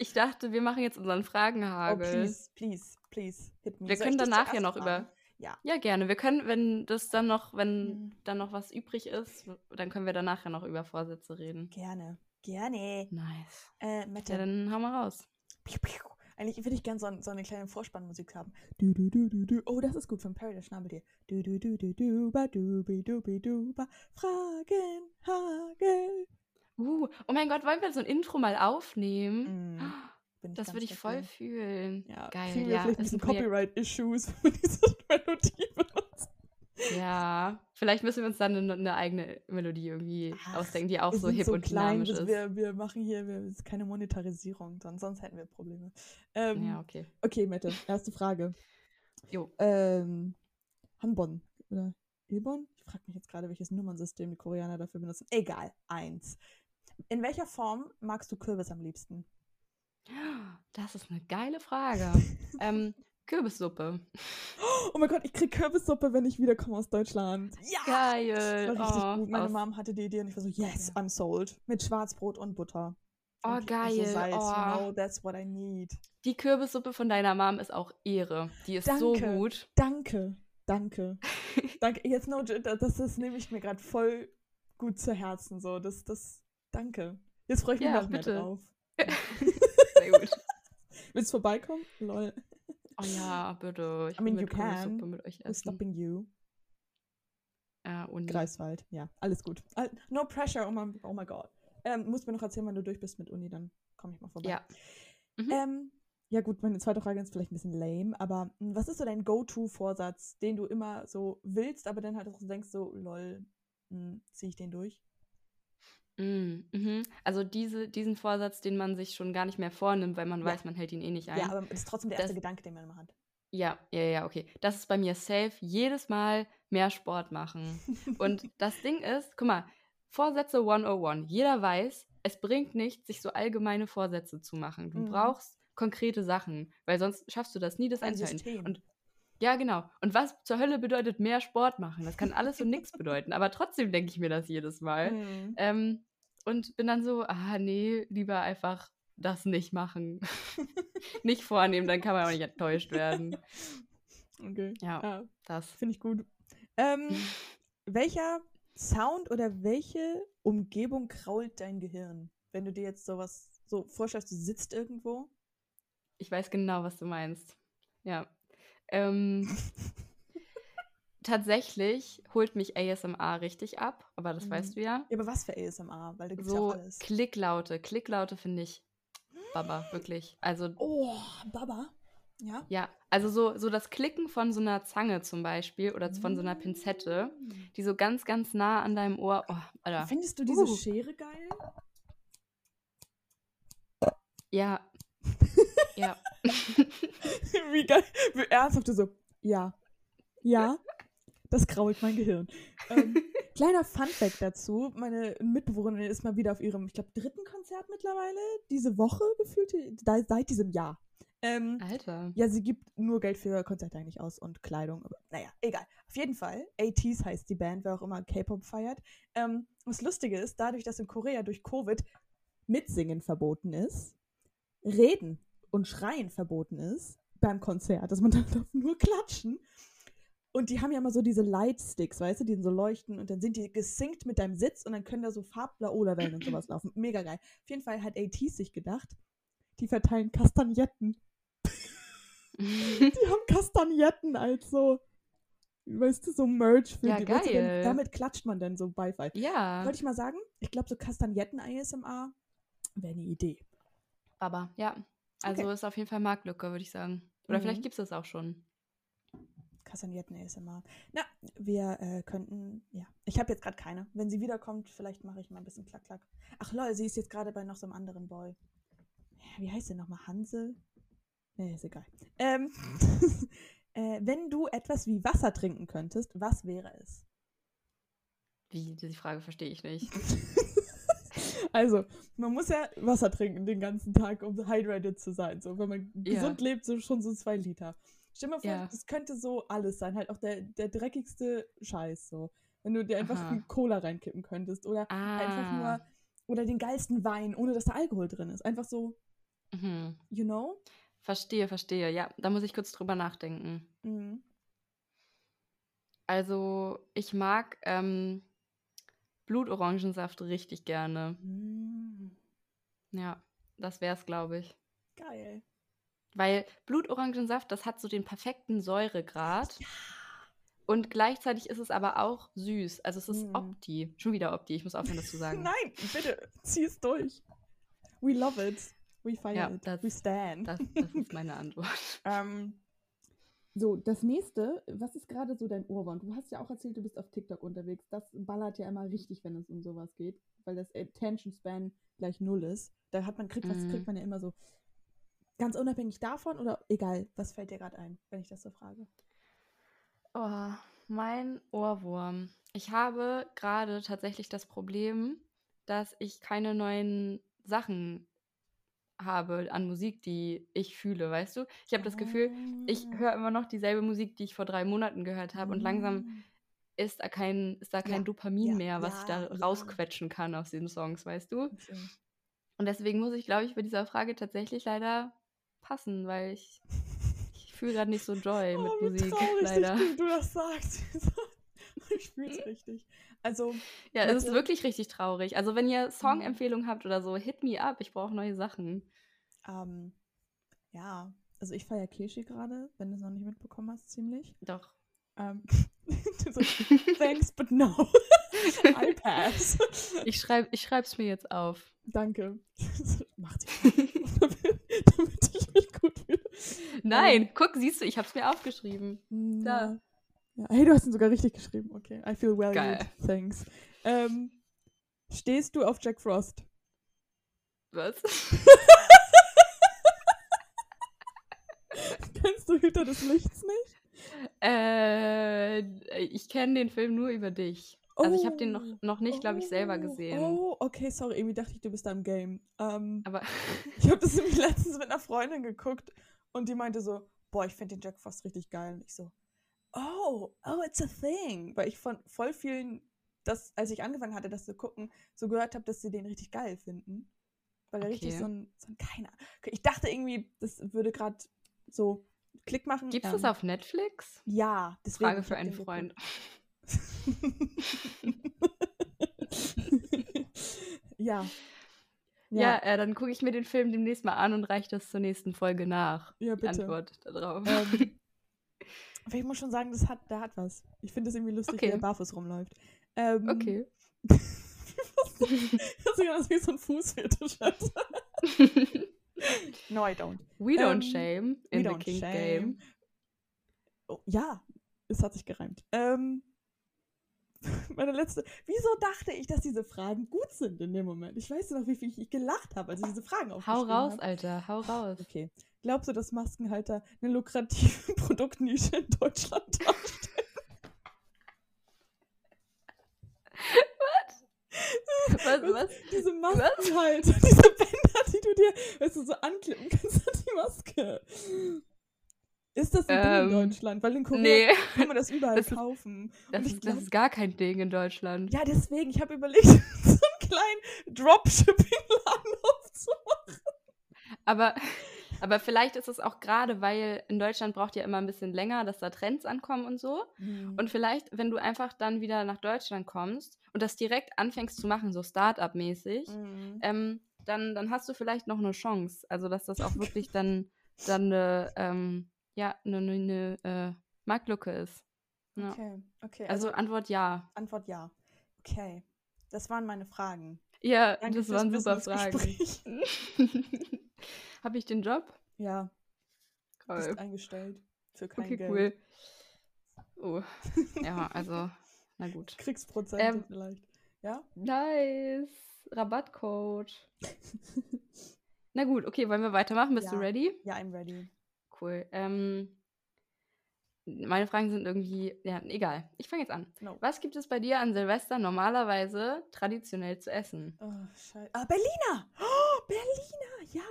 ich dachte, wir machen jetzt unseren Fragenhagel. Oh, please, please, please, hit me. Wir Soll können danach ja noch über. Ja. Ja, gerne. Wir können, wenn das dann noch, wenn Mhm. dann noch was übrig ist, dann können wir danach ja noch über Vorsätze reden. Gerne. Gerne. Nice. Äh, Ja, Mette. dann hau mal raus. Piu, piu. Eigentlich würde ich gerne so, so eine kleine Vorspannmusik haben. Du, du, du, du, du. Oh, das ist gut von Perry der Schnabeltier. Du, du, du, du, du, ba, du, bi, du, bi, du, ba. Fragenhagel. Uh, oh mein Gott, wollen wir so ein Intro mal aufnehmen? Mm, Das würde ich voll dafür. fühlen. Ja, Geil, kriegen wir ja. vielleicht ein bisschen. Copyright-Issues, wenn diese Melodie benutzen. Ja, vielleicht müssen wir uns dann eine, eine eigene Melodie irgendwie Ach, ausdenken, die auch so hip so und klein, dynamisch ist. wir, wir machen hier wir, keine Monetarisierung, sonst, sonst hätten wir Probleme. Ähm, Ja, okay. Okay, Mette, erste Frage. Jo. Ähm, Hanbon oder Ilbon? Ich frage mich jetzt gerade, welches Nummernsystem die Koreaner dafür benutzen. Egal, eins. In welcher Form magst du Kürbis am liebsten? Das ist eine geile Frage. ähm, Kürbissuppe. Oh mein Gott, ich krieg Kürbissuppe, wenn ich wiederkomme aus Deutschland. Ja! Geil. Das war richtig oh, gut. Meine aus- Mom hatte die Idee und ich war so, yes. I'm sold. Mit Schwarzbrot und Butter. Oh, Und geil. So Salz, oh. you know, that's what I need. Die Kürbissuppe von deiner Mom ist auch Ehre. Die ist so Danke. gut. Danke, danke. danke. Jetzt no, das, das nehme ich mir gerade voll gut zu Herzen. So, das, das, danke. Jetzt freue ich mich Ja, noch mehr bitte. drauf. Sehr gut. Willst du vorbeikommen? Lol. Oh ja, bitte. Ich I mean, you can. mit euch essen. stopping you? Ja, und Greifswald. Ja, alles gut. No pressure, oh my, oh my god. Ähm, musst mir noch erzählen, wann du durch bist mit Uni, dann komme ich mal vorbei. Ja. Mhm. Ähm, ja gut, meine zweite Frage ist vielleicht ein bisschen lame, aber mh, was ist so dein Go-To-Vorsatz, den du immer so willst, aber dann halt auch so denkst, so, lol, ziehe ich den durch? Mm, mhm. Also diese, diesen Vorsatz, den man sich schon gar nicht mehr vornimmt, weil man Ja. weiß, man hält ihn eh nicht ein. Ja, aber das ist trotzdem der erste Das- Gedanke, den man immer hat. Ja, ja, ja, okay. Das ist bei mir safe. Jedes Mal mehr Sport machen. Und das Ding ist, guck mal, Vorsätze 101. Jeder weiß, es bringt nichts, sich so allgemeine Vorsätze zu machen. Du Mhm. brauchst konkrete Sachen, weil sonst schaffst du das nie, das Ein einzuhalten. System. Und ja, genau. Und was zur Hölle bedeutet mehr Sport machen? Das kann alles und nichts bedeuten. Aber trotzdem denke ich mir das jedes Mal. Mhm. Ähm, und bin dann so, ah nee, lieber einfach das nicht machen. nicht vornehmen, dann kann man auch nicht enttäuscht werden. Okay. Ja, Ja, das. finde ich gut. Ähm, welcher Sound oder welche Umgebung krault dein Gehirn? Wenn du dir jetzt sowas so vorstellst, du sitzt irgendwo. Ich weiß genau, was du meinst. Ja. Ähm, tatsächlich holt mich ASMR richtig ab, aber das Mhm. weißt du ja. Ja, aber was für ASMR? Weil da gibt es ja So alles. Klicklaute. Klicklaute finde ich Baba, wirklich. Also, Oh, Baba. Ja. ja, also so, so das Klicken von so einer Zange zum Beispiel oder von so einer Pinzette, Mm. die so ganz, ganz nah an deinem Ohr. Oh, Alter. Findest du diese Uh. Schere geil? Ja. ja. Wie geil. Wie ernsthaft du so. Ja. Ja. Das krault mein Gehirn. Ähm, kleiner Funfact dazu: Meine Mitbewohnerin ist mal wieder auf ihrem, ich glaube, dritten Konzert mittlerweile. Diese Woche gefühlt. da- Seit diesem Jahr. Ähm, Alter. ja, sie gibt nur Geld für Konzerte eigentlich aus und Kleidung. Aber naja, egal. Auf jeden Fall. ATs heißt die Band, wer auch immer K-Pop feiert. Ähm, das Lustige ist, dadurch, dass in Korea durch Covid Mitsingen verboten ist, Reden und Schreien verboten ist beim Konzert, dass man dann nur klatschen. Und die haben ja immer so diese Lightsticks, weißt du, die so leuchten und dann sind die gesynkt mit deinem Sitz und dann können da so Farblaola-Wellen und sowas laufen. Mega geil. Auf jeden Fall hat ATs sich gedacht, die verteilen Kastagnetten. Die haben Kastagnetten als so, weißt du, so Merch für Ja, die. du, denn, geil. damit klatscht man dann so Beifall. ja. Wollte ich mal sagen, ich glaube, so Kastagnetten-ASMR wäre eine Idee. Baba, ja. Also Okay. ist auf jeden Fall Marktlücke, würde ich sagen. Oder Mhm. vielleicht gibt es das auch schon. Kastagnetten-ASMR. Na, wir äh, könnten, ja. Ich habe jetzt gerade keine. Wenn sie wiederkommt, vielleicht mache ich mal ein bisschen Klack-Klack. Ach lol, sie ist jetzt gerade bei noch so einem anderen Boy. Wie heißt der nochmal? Hansel? Nee, ist egal. Ähm, äh, wenn du etwas wie Wasser trinken könntest, was wäre es? Wie, die Frage verstehe ich nicht. Also, man muss ja Wasser trinken den ganzen Tag, um hydrated zu sein. So, wenn man Ja. gesund lebt, so schon so zwei Liter. Stell dir mal vor, Ja. das könnte so alles sein. Halt auch der, der dreckigste Scheiß. So. Wenn du dir einfach Aha. Cola reinkippen könntest. Oder einfach Ah. nur. Oder den geilsten Wein, ohne dass da Alkohol drin ist. Einfach so, Mhm. you know? Verstehe, verstehe. Ja, da muss ich kurz drüber nachdenken. Mhm. Also, ich mag ähm, Blutorangensaft richtig gerne. Mm, Ja, das wär's, glaube ich. geil. Weil Blutorangensaft, das hat so den perfekten Säuregrad. Und gleichzeitig ist es aber auch süß. Also es ist Mm. Opti. Schon wieder Opti. Ich muss aufhören, das zu sagen. Nein, bitte, zieh es durch. We love it. We fire Ja, it. das- We stand. Das, das ist meine Antwort. Ähm, so, das nächste, was ist gerade so dein Ohrwurm? Du hast ja auch erzählt, du bist auf TikTok unterwegs. Das ballert ja immer richtig, wenn es um sowas geht, weil das Attention Span gleich null ist. Da hat man, kriegt, was Mhm. kriegt man ja immer so. Ganz unabhängig davon oder egal, was fällt dir gerade ein, wenn ich das so frage? Oh, mein Ohrwurm. Ich habe gerade tatsächlich das Problem, dass ich keine neuen Sachen habe an Musik, die ich fühle, weißt du? Ich habe das Gefühl, ich höre immer noch dieselbe Musik, die ich vor drei Monaten gehört habe und langsam Mm. ist da kein, ist da kein Ja, Dopamin ja, mehr, was ich da ja, ja. rausquetschen kann aus den Songs, weißt du? Und deswegen muss ich, glaube ich, bei dieser Frage tatsächlich leider passen, weil ich, ich fühle gerade nicht so Joy mit oh, wie Musik, traurig leider. dich, du das sagst. ich fühl's richtig. Also, Ja, es ist wirklich richtig traurig. Also, wenn ihr Mhm. Songempfehlungen habt oder so, hit me up. Ich brauche neue Sachen. ähm, ja, also ich feiere Kirschi gerade, wenn du es noch nicht mitbekommen hast, ziemlich. Doch. Ähm, so, thanks, but no. I pass. Ich schreibe ich schreib's mir jetzt auf. Danke. Mach dich damit, damit Nein, guck, siehst du, ich hab's mir aufgeschrieben. Ja. ja. Hey, du hast ihn sogar richtig geschrieben. Okay. I feel valued. Geil. Thanks. Ähm, stehst du auf Jack Frost? Was? Kennst du Hüter des Lichts nicht? äh, ich kenne den Film nur über dich. Also, ich habe den noch, Oh. noch nicht, glaube ich, selber Oh, gesehen. Oh, okay, sorry. Irgendwie dachte ich, du bist da im Game. Ähm, Aber ich habe das nämlich letztens mit einer Freundin geguckt und die meinte so, boah, ich finde den Jack Frost richtig geil. Und ich so, oh, oh, it's a thing. Weil ich von voll vielen, das, als ich angefangen hatte, das zu gucken, so gehört habe, dass sie den richtig geil finden. Weil er richtig Okay. so ein, so ein keiner. Ich dachte irgendwie, das würde gerade so Klick machen. gibt's ähm, das auf Netflix? Ja, deswegen. Frage für einen Freund. ja. Ja, äh, dann gucke ich mir den Film demnächst mal an und reiche das zur nächsten Folge nach. ja, Die bitte. Antwort darauf. Ähm, aber ich muss schon sagen, das hat, der hat was. Ich finde es irgendwie lustig, Okay. wie er barfuß rumläuft. Ähm, Okay. das ist sogar das wie so ein Fußfetisch hat. no, I don't. We don't Ähm, shame we in the don't King shame. Game. Oh, ja, es hat sich gereimt. Ähm, meine letzte. Wieso dachte ich, dass diese Fragen gut sind in dem Moment? Ich weiß noch, wie viel ich gelacht habe, als ich diese Fragen Hau aufgeschrieben raus, habe. Alter, hau raus. Okay. Glaubst du, dass Maskenhalter eine lukrative Produktnische in Deutschland darstellen? Was, was? Diese Maskenhalter, diese Bänder, die du dir, weißt du, so anklippen kannst an die Maske. Ist das ein Ding Ähm, in Deutschland? Weil in Korea Nee, kann man das überall Das ist- kaufen. das ist, das glaub- ist gar kein Ding in Deutschland. Ja, deswegen, ich habe überlegt, so einen kleinen Dropshipping-Laden aufzumachen. Aber, aber vielleicht ist es auch gerade, weil in Deutschland braucht ja immer ein bisschen länger, dass da Trends ankommen und so. Und vielleicht, wenn du einfach dann wieder nach Deutschland kommst und das direkt anfängst zu machen, so Start-up-mäßig, Mhm. ähm, dann, dann hast du vielleicht noch eine Chance. Also, dass das auch wirklich dann, dann eine, ähm, ja, eine, eine, eine äh, Marktlücke ist. Ja. Okay, okay. Also, Also, Antwort ja. Antwort ja. Okay. Das waren meine Fragen. Ja, Danke das waren super Fragen. Habe ich den Job? Ja, bist Cool. eingestellt. Für kein Okay, Geld. cool. Oh. Ja, also, na gut. Kriegsprozente Ähm, vielleicht. Ja? Nice. Rabattcode. Na gut, okay, wollen wir weitermachen? Bist du Ja. ready? Ja, I'm ready. Cool. Ähm, meine Fragen sind irgendwie, ja, egal. Ich fange jetzt an. No. Was gibt es bei dir an Silvester normalerweise traditionell zu essen? Oh, scheiße. Ah, Berliner! Oh, Berliner! Ja!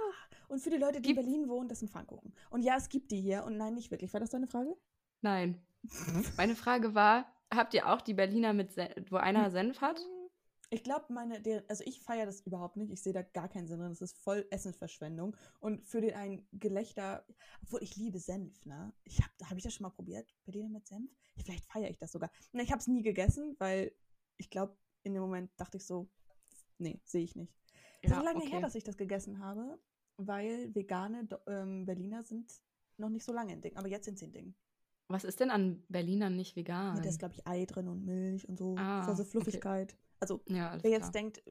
Und für die Leute, die Gibt- in Berlin wohnen, das sind Pfannkuchen. Und ja, es gibt die hier. Und nein, nicht wirklich. War das deine Frage? Nein. Meine Frage war, habt ihr auch die Berliner mit Sen wo einer Senf hat? Ich glaube, meine, der, also ich feiere das überhaupt nicht. Ich sehe da gar keinen Sinn drin. Das ist voll Essensverschwendung. Und für den ein Gelächter, obwohl ich liebe Senf, ne? Ich habe hab ich das schon mal probiert? Berliner mit Senf? Vielleicht feiere ich das sogar. Ne, ich habe es nie gegessen, weil ich glaube, in dem Moment dachte ich so, nee, sehe ich nicht. Es ja, ist lange okay. her, dass ich das gegessen habe, weil vegane ähm, Berliner sind noch nicht so lange ein Ding. Aber jetzt sind sie ein Ding. Was ist denn an Berlinern nicht vegan? Ja, da ist, glaube ich, Ei drin und Milch und so. Ah, so Fluffigkeit. Okay. Also, ja, wer jetzt klar. denkt,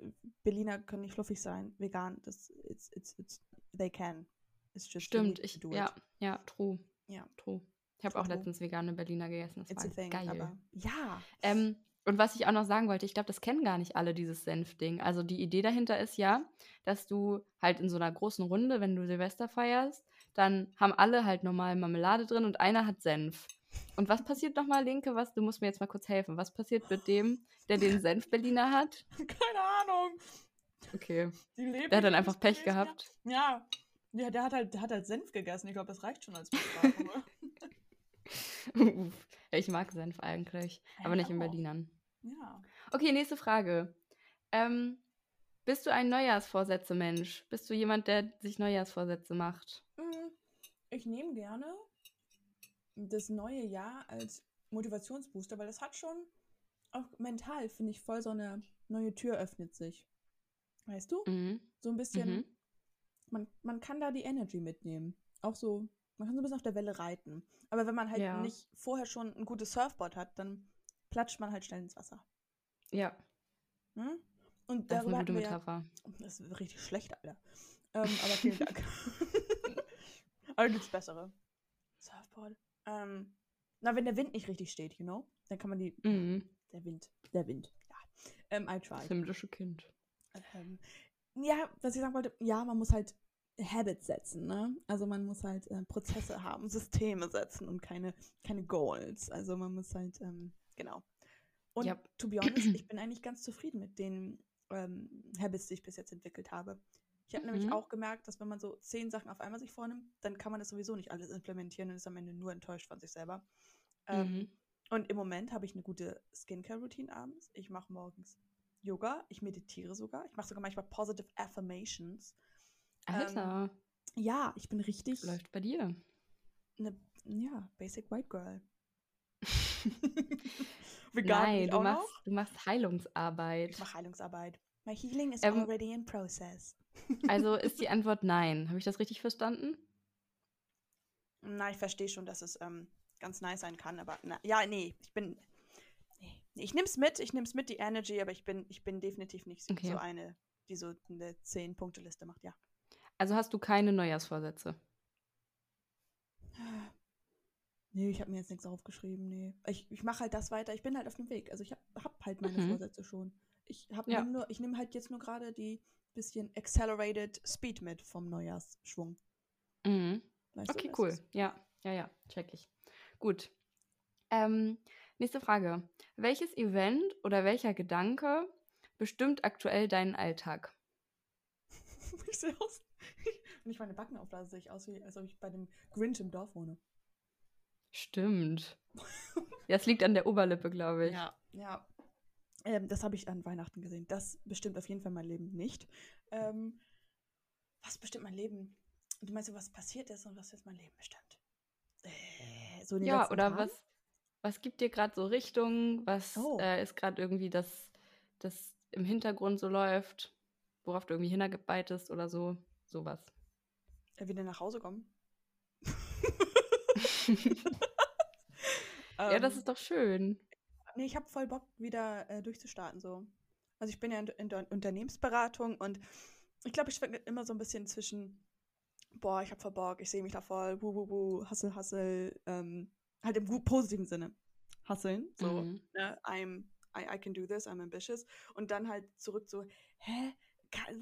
Berliner können nicht fluffig sein, vegan, das, it's, it's, it's, they can. It's just Stimmt, ich, ja, ja, true. Ja. True. Ich habe auch letztens vegane Berliner gegessen. Das it's war thing, geil. Aber, ja. Ähm, und was ich auch noch sagen wollte, ich glaube, das kennen gar nicht alle, dieses Senfding. Also die Idee dahinter ist ja, dass du halt in so einer großen Runde, wenn du Silvester feierst, dann haben alle halt normal Marmelade drin und einer hat Senf. Und was passiert nochmal, Linke? Was, du musst mir jetzt mal kurz helfen. Was passiert mit dem, der den Senf-Berliner hat? Keine Ahnung. Okay. Der hat dann einfach Pech gehabt. Ja. Ja, der hat halt, der hat halt Senf gegessen. Ich glaube, das reicht schon als Bestrafung. ich mag Senf eigentlich, aber nicht in Berlinern. Ja. Okay, nächste Frage. Ähm, bist du ein Neujahrsvorsätze-Mensch? Bist du jemand, der sich Neujahrsvorsätze macht? Mm, ich nehme gerne das neue Jahr als Motivationsbooster, weil das hat schon auch mental, finde ich, voll so eine neue Tür öffnet sich. Weißt du? Mhm. So ein bisschen, mhm. man, man kann da die Energy mitnehmen. Auch so, man kann so ein bisschen auf der Welle reiten. Aber wenn man halt ja. nicht vorher schon ein gutes Surfboard hat, dann platscht man halt schnell ins Wasser. Ja. Hm? Und das ist eine gute Metapher. Ja, das ist richtig schlecht, Alter. Ähm, aber vielen Dank. aber gibt's bessere. Surfboard. Ähm, na, wenn der Wind nicht richtig steht, you know, dann kann man die. Mhm. Der Wind. Der Wind. Ja. Ähm, I try. Das himmlische Kind. Ähm, ja, was ich sagen wollte, ja, man muss halt Habits setzen, ne? Also man muss halt äh, Prozesse haben, Systeme setzen und keine, keine Goals. Also man muss halt, ähm, genau. Und yep. to be honest, ich bin eigentlich ganz zufrieden mit den ähm, Habits, die ich bis jetzt entwickelt habe. Ich habe mhm. nämlich auch gemerkt, dass wenn man so zehn Sachen auf einmal sich vornimmt, dann kann man das sowieso nicht alles implementieren und ist am Ende nur enttäuscht von sich selber. Ähm, mhm. Und im Moment habe ich eine gute Skincare-Routine abends. Ich mache morgens Yoga, ich meditiere sogar. Ich mache sogar manchmal Positive Affirmations. Alter. Ähm, ja, ich bin richtig. Läuft bei dir. Eine, ja, Basic White Girl. Nein, du machst, du machst Heilungsarbeit. Ich mache Heilungsarbeit. My healing is ähm, already in process. Also ist die Antwort nein. Habe ich das richtig verstanden? Na, ich verstehe schon, dass es ähm, ganz nice sein kann, aber na, ja, nee, ich bin. Nee, ich nehme es mit, ich nehme es mit, die Energy, aber ich bin, ich bin definitiv nicht okay. so eine, die so eine 10-Punkte-Liste macht, ja. Also hast du keine Neujahrsvorsätze? Nee, ich habe mir jetzt nichts aufgeschrieben, nee. Ich, ich mache halt das weiter, ich bin halt auf dem Weg. Also ich habe hab halt meine mhm. Vorsätze schon. Ich ja. nur, ich nehme halt jetzt nur gerade die bisschen accelerated Speed mit vom Neujahrsschwung. Mhm. Weißt okay, cool. Ja, ja, ja, check ich. Gut. Ähm, nächste Frage. Welches Event oder welcher Gedanke bestimmt aktuell deinen Alltag? ich sehe aus. Wenn ich meine Backen auflasse, sehe ich aus, wie als ob ich bei dem Grinch im Dorf wohne. Stimmt. ja, es liegt an der Oberlippe, glaube ich. Ja, ja. Ähm, das habe ich an Weihnachten gesehen. Das bestimmt auf jeden Fall mein Leben nicht. Ähm, was bestimmt mein Leben? Du meinst, was passiert ist und was jetzt mein Leben bestimmt? Äh, so ja, oder was, was gibt dir gerade so Richtung? Was oh. äh, ist gerade irgendwie das, das im Hintergrund so läuft? Worauf du irgendwie hinarbeitest oder so? Sowas. Äh, wieder nach Hause kommen. ja, das ähm, ist doch schön. Nee, ich habe voll Bock, wieder äh, durchzustarten. So. Also ich bin ja in, in der Unternehmensberatung und ich glaube, ich schwanke immer so ein bisschen zwischen, boah, ich habe voll Bock, ich sehe mich da voll, wuh, wuh, wuh, hustle, hustle, ähm, halt im positiven Sinne. Hustlen, so, mhm. ne, I'm, I, I can do this, I'm ambitious. Und dann halt zurück so, hä,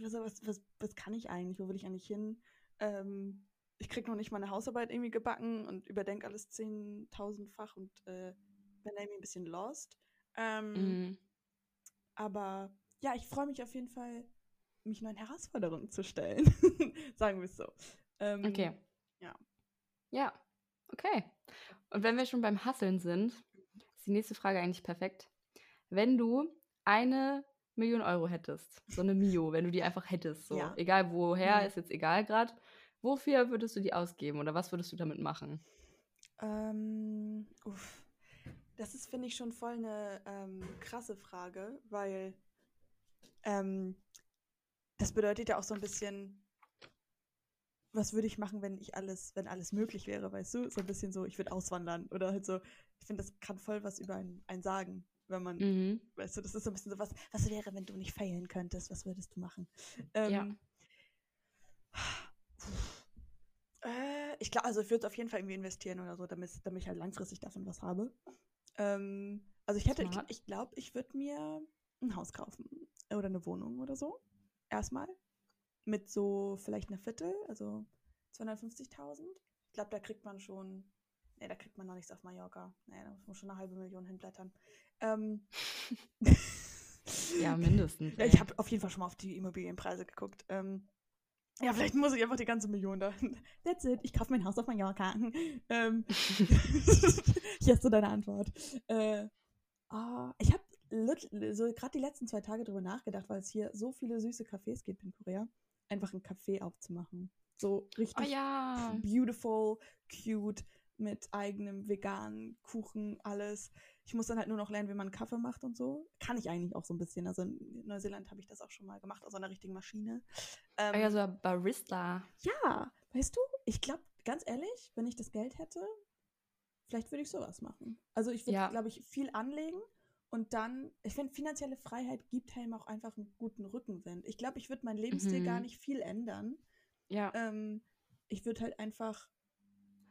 was, was, was, was kann ich eigentlich, wo will ich eigentlich hin? Ähm, ich krieg noch nicht meine Hausarbeit irgendwie gebacken und überdenke alles zehntausendfach und äh, bin da irgendwie ein bisschen lost. Ähm, mhm. Aber ja, ich freue mich auf jeden Fall, mich neuen Herausforderungen zu stellen. Sagen wir es so. Ähm, okay. Ja. Ja, okay. Und wenn wir schon beim Hasseln sind, ist die nächste Frage eigentlich perfekt. Wenn du eine Million Euro hättest, so eine Mio, wenn du die einfach hättest, so Ja. egal woher, Mhm. ist jetzt egal gerade, wofür würdest du die ausgeben oder was würdest du damit machen? Ähm, uff. Das ist, finde ich, schon voll eine ähm, krasse Frage, weil ähm, das bedeutet ja auch so ein bisschen, was würde ich machen, wenn ich alles, wenn alles möglich wäre, weißt du? So ein bisschen so, ich würde auswandern oder halt so, ich finde, das kann voll was über einen, einen sagen, wenn man, Mhm. weißt du, das ist so ein bisschen so was, was wäre, wenn du nicht failen könntest, was würdest du machen? Ähm, Ja. Äh, ich glaube, also ich würde es auf jeden Fall irgendwie investieren oder so, damit, damit ich halt langfristig davon was habe. Ähm, also ich hätte, ich, Smart. ich glaube, ich würde mir ein Haus kaufen oder eine Wohnung oder so. Erstmal. Mit so vielleicht einer Viertel, also 250.000. Ich glaube, da kriegt man schon, nee, da kriegt man noch nichts auf Mallorca. Nee, da muss man schon eine halbe Million hinblättern. Ähm, Ja, mindestens. ey. ich habe auf jeden Fall schon mal auf die Immobilienpreise geguckt. Ähm, ja, vielleicht muss ich einfach die ganze Million da. That's it. Ich kaufe mein Haus auf Mallorca. ähm, hier hast du deine Antwort. Äh, ah, ich habe so gerade die letzten zwei Tage drüber nachgedacht, weil es hier so viele süße Cafés gibt in Korea, einfach ein Café aufzumachen. So richtig oh ja. beautiful, cute, mit eigenem veganen Kuchen, alles. Ich muss dann halt nur noch lernen, wie man Kaffee macht und so. Kann ich eigentlich auch so ein bisschen. Also in Neuseeland habe ich das auch schon mal gemacht, aus einer richtigen Maschine. Ähm, Oh ja, so ein Barista. ja, weißt du, ich glaube, ganz ehrlich, wenn ich das Geld hätte, vielleicht würde ich sowas machen. Also ich würde, Ja. glaube ich, viel anlegen und dann, ich finde, finanzielle Freiheit gibt einem auch einfach einen guten Rückenwind. Ich glaube, ich würde meinen Lebensstil gar Mhm. nicht viel ändern. Ja. Ähm, ich würde halt einfach,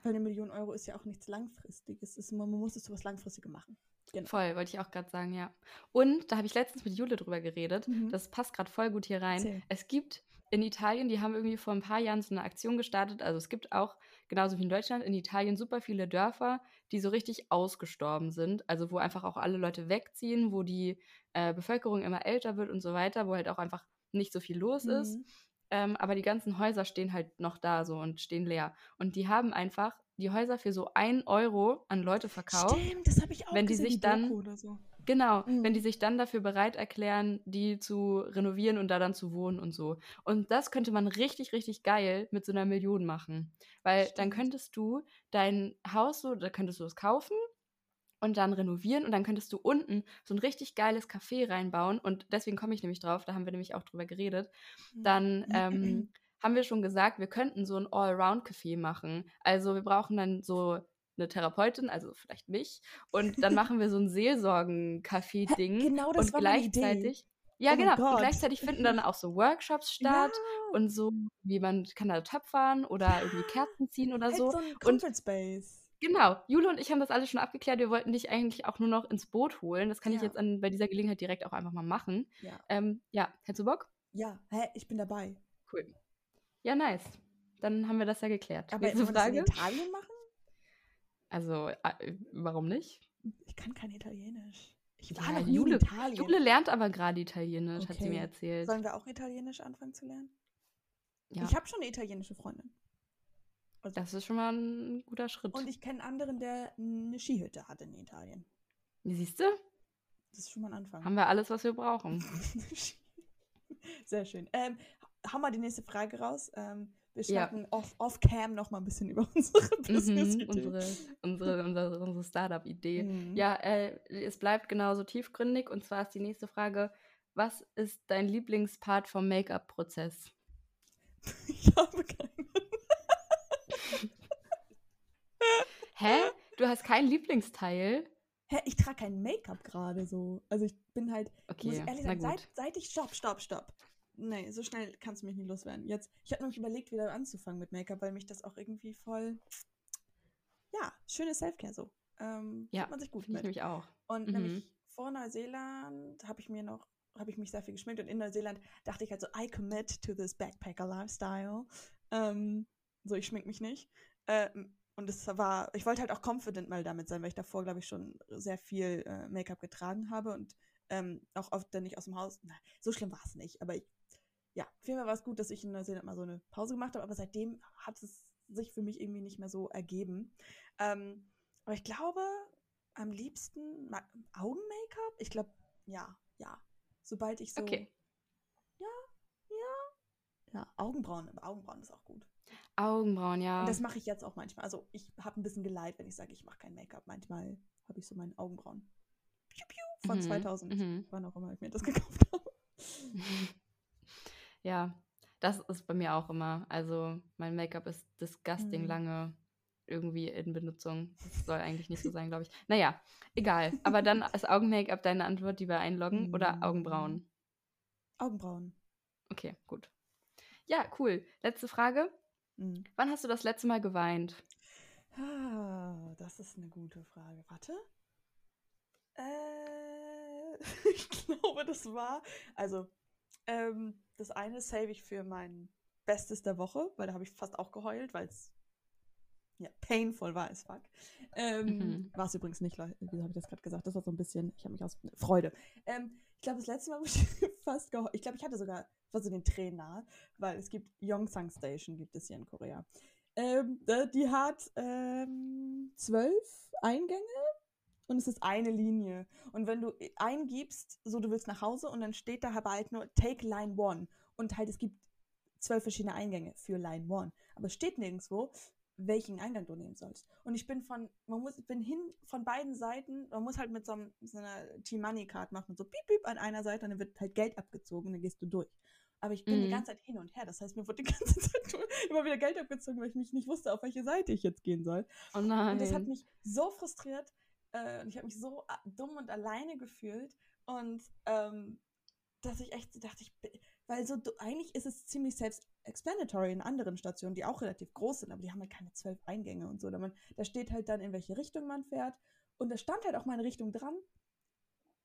weil eine Million Euro ist ja auch nichts Langfristiges. Ist, man muss es zu was Langfristigem machen. Genau. Voll, wollte ich auch gerade sagen, ja. Und da habe ich letztens mit Jule drüber geredet. Mhm. Das passt gerade voll gut hier rein. Erzähl. Es gibt in Italien, die haben irgendwie vor ein paar Jahren so eine Aktion gestartet. Also es gibt auch, genauso wie in Deutschland, in Italien super viele Dörfer, die so richtig ausgestorben sind. Also wo einfach auch alle Leute wegziehen, wo die äh, Bevölkerung immer älter wird und so weiter, wo halt auch einfach nicht so viel los ist. Ähm, aber die ganzen Häuser stehen halt noch da so und stehen leer. Und die haben einfach die Häuser für so ein Euro an Leute verkauft. Stimmt, das habe ich auch Wenn die gesehen, sich dann- Doku oder so. Genau, Mhm. wenn die sich dann dafür bereit erklären, die zu renovieren und da dann zu wohnen und so. Und das könnte man richtig, richtig geil mit so einer Million machen. Weil dann Stimmt. könntest du dein Haus so, da könntest du es kaufen und dann renovieren und dann könntest du unten so ein richtig geiles Café reinbauen. Und deswegen komme ich nämlich drauf, da haben wir nämlich auch drüber geredet. Dann Mhm. ähm, haben wir schon gesagt, wir könnten so ein Allround-Café machen. Also wir brauchen dann so eine Therapeutin, also vielleicht mich, und dann machen wir so ein Seelsorgen-Café-Ding. Genau das und war meine Idee. gleichzeitig, ja Oh genau, und gleichzeitig finden dann auch so Workshops statt und so, wie man kann da töpfern oder irgendwie Kerzen ziehen oder Halt so. so ein Comfort Space. Genau, Jule und ich haben das alles schon abgeklärt. Wir wollten dich eigentlich auch nur noch ins Boot holen. Das kann ich Ja. jetzt an, bei dieser Gelegenheit direkt auch einfach mal machen. Ja. Ähm, ja, hättest du Bock? Ja, hä, ich bin dabei. Cool. Ja, nice. Dann haben wir das ja geklärt. Aber Nächste wir das Frage. in Italien machen? Also, äh, warum nicht? Ich kann kein Italienisch. Ich Ja, war noch nie Jule- in Italien. Jule lernt aber gerade Italienisch, hat sie Okay. mir erzählt. Sollen wir auch Italienisch anfangen zu lernen? Ja, Ich habe schon eine italienische Freundin. Also, das ist schon mal ein guter Schritt. und ich kenne einen anderen, der eine Skihütte hat in Italien. Siehst du? Das ist schon mal ein Anfang. Haben wir alles, was wir brauchen. Sehr schön. Ähm, hau mal die nächste Frage raus. Ähm, wir Ja. schnacken off- off-cam noch mal ein bisschen über unsere Mhm, Business-Idee. unsere unsere, unsere, unsere Startup-Idee. Mhm. Ja, äh, es bleibt genauso tiefgründig. Und zwar ist die nächste Frage: Was ist dein Lieblingspart vom Make-up-Prozess? Ich habe keinen. Hä? Du hast kein Lieblingsteil? Hä, ich trage kein Make-up gerade so. Also ich bin halt, Okay, muss ich ehrlich sagen, seit, seit ich, stopp, stopp, stopp. Nee, so schnell kannst du mich nicht loswerden. Jetzt, ich habe nämlich überlegt, wieder anzufangen mit Make-up, weil mich das auch irgendwie voll, ja, schöne Selfcare so. Ähm, Ja, man sich gut Finde ich mit. nämlich auch. Und Mhm. nämlich vor Neuseeland habe ich mir noch, habe ich mich sehr viel geschminkt und in Neuseeland dachte ich halt so, I commit to this Backpacker Lifestyle. Ähm, so, ich schmink mich nicht. Ähm, und es war, ich wollte halt auch confident mal damit sein, weil ich davor, glaube ich, schon sehr viel äh, Make-up getragen habe und ähm, auch oft dann nicht aus dem Haus. Na, so schlimm war es nicht, aber ich, ja, Fall war es gut, dass ich in Neuseeland mal so eine Pause gemacht habe, aber seitdem hat es sich für mich irgendwie nicht mehr so ergeben. Ähm, aber ich glaube, am liebsten Ma- Augen-Make-up? Ich glaube, ja, ja. Sobald ich so. Okay. Ja, Augenbrauen, aber Augenbrauen ist auch gut. Augenbrauen, ja. Und das mache ich jetzt auch manchmal. Also ich habe ein bisschen Geleit, wenn ich sage, ich mache kein Make-up. Manchmal habe ich so meine Augenbrauen. Piu, piu, von Mhm, 2000, mhm. wann auch immer ich mir das gekauft habe. Ja, das ist bei mir auch immer. Also mein Make-up ist disgusting Mhm. lange irgendwie in Benutzung. Das soll eigentlich nicht so sein, glaube ich. Naja, egal. Aber dann ist Augen-Make-up deine Antwort, die wir einloggen oder Mhm. Augenbrauen? Augenbrauen. Okay, gut. Ja, cool. Letzte Frage. Mhm. Wann hast du das letzte Mal geweint? Ah, das ist eine gute Frage. Warte. Äh, ich glaube, das war. Also, ähm, das eine save ich für mein Bestes der Woche, weil da habe ich fast auch geheult, weil es ja painful war as fuck. Ähm, Mhm. War es übrigens nicht, Leute. Wieso habe ich das gerade gesagt? Das war so ein bisschen, ich habe mich aus Freude. Ähm, ich glaube, das letzte Mal, wo ich fast geheult, ich glaube, ich hatte sogar war so den Tränen nahe, weil es gibt Yongsan Station, gibt es hier in Korea. Ähm, die hat ähm, zwölf Eingänge und es ist eine Linie. Und wenn du eingibst, so du willst nach Hause und dann steht da aber halt nur Take Line One und halt es gibt zwölf verschiedene Eingänge für Line One. Aber es steht nirgendwo, welchen Eingang du nehmen sollst. Und ich bin von, man muss, bin hin von beiden Seiten, man muss halt mit so, einem, so einer T-Money-Card machen, so piep, piep an einer Seite und dann wird halt Geld abgezogen und dann gehst du durch. Aber ich bin die Mhm. ganze Zeit hin und her. Das heißt, mir wurde die ganze Zeit immer wieder Geld abgezogen, weil ich mich nicht wusste, auf welche Seite ich jetzt gehen soll. Oh nein. Und das hat mich so frustriert äh, und ich habe mich so a- dumm und alleine gefühlt und ähm, dass ich echt dachte, ich bin, weil so eigentlich ist es ziemlich self-explanatory in anderen Stationen, die auch relativ groß sind, aber die haben halt keine zwölf Eingänge und so. Da, man, da steht halt dann, in welche Richtung man fährt und da stand halt auch meine Richtung dran,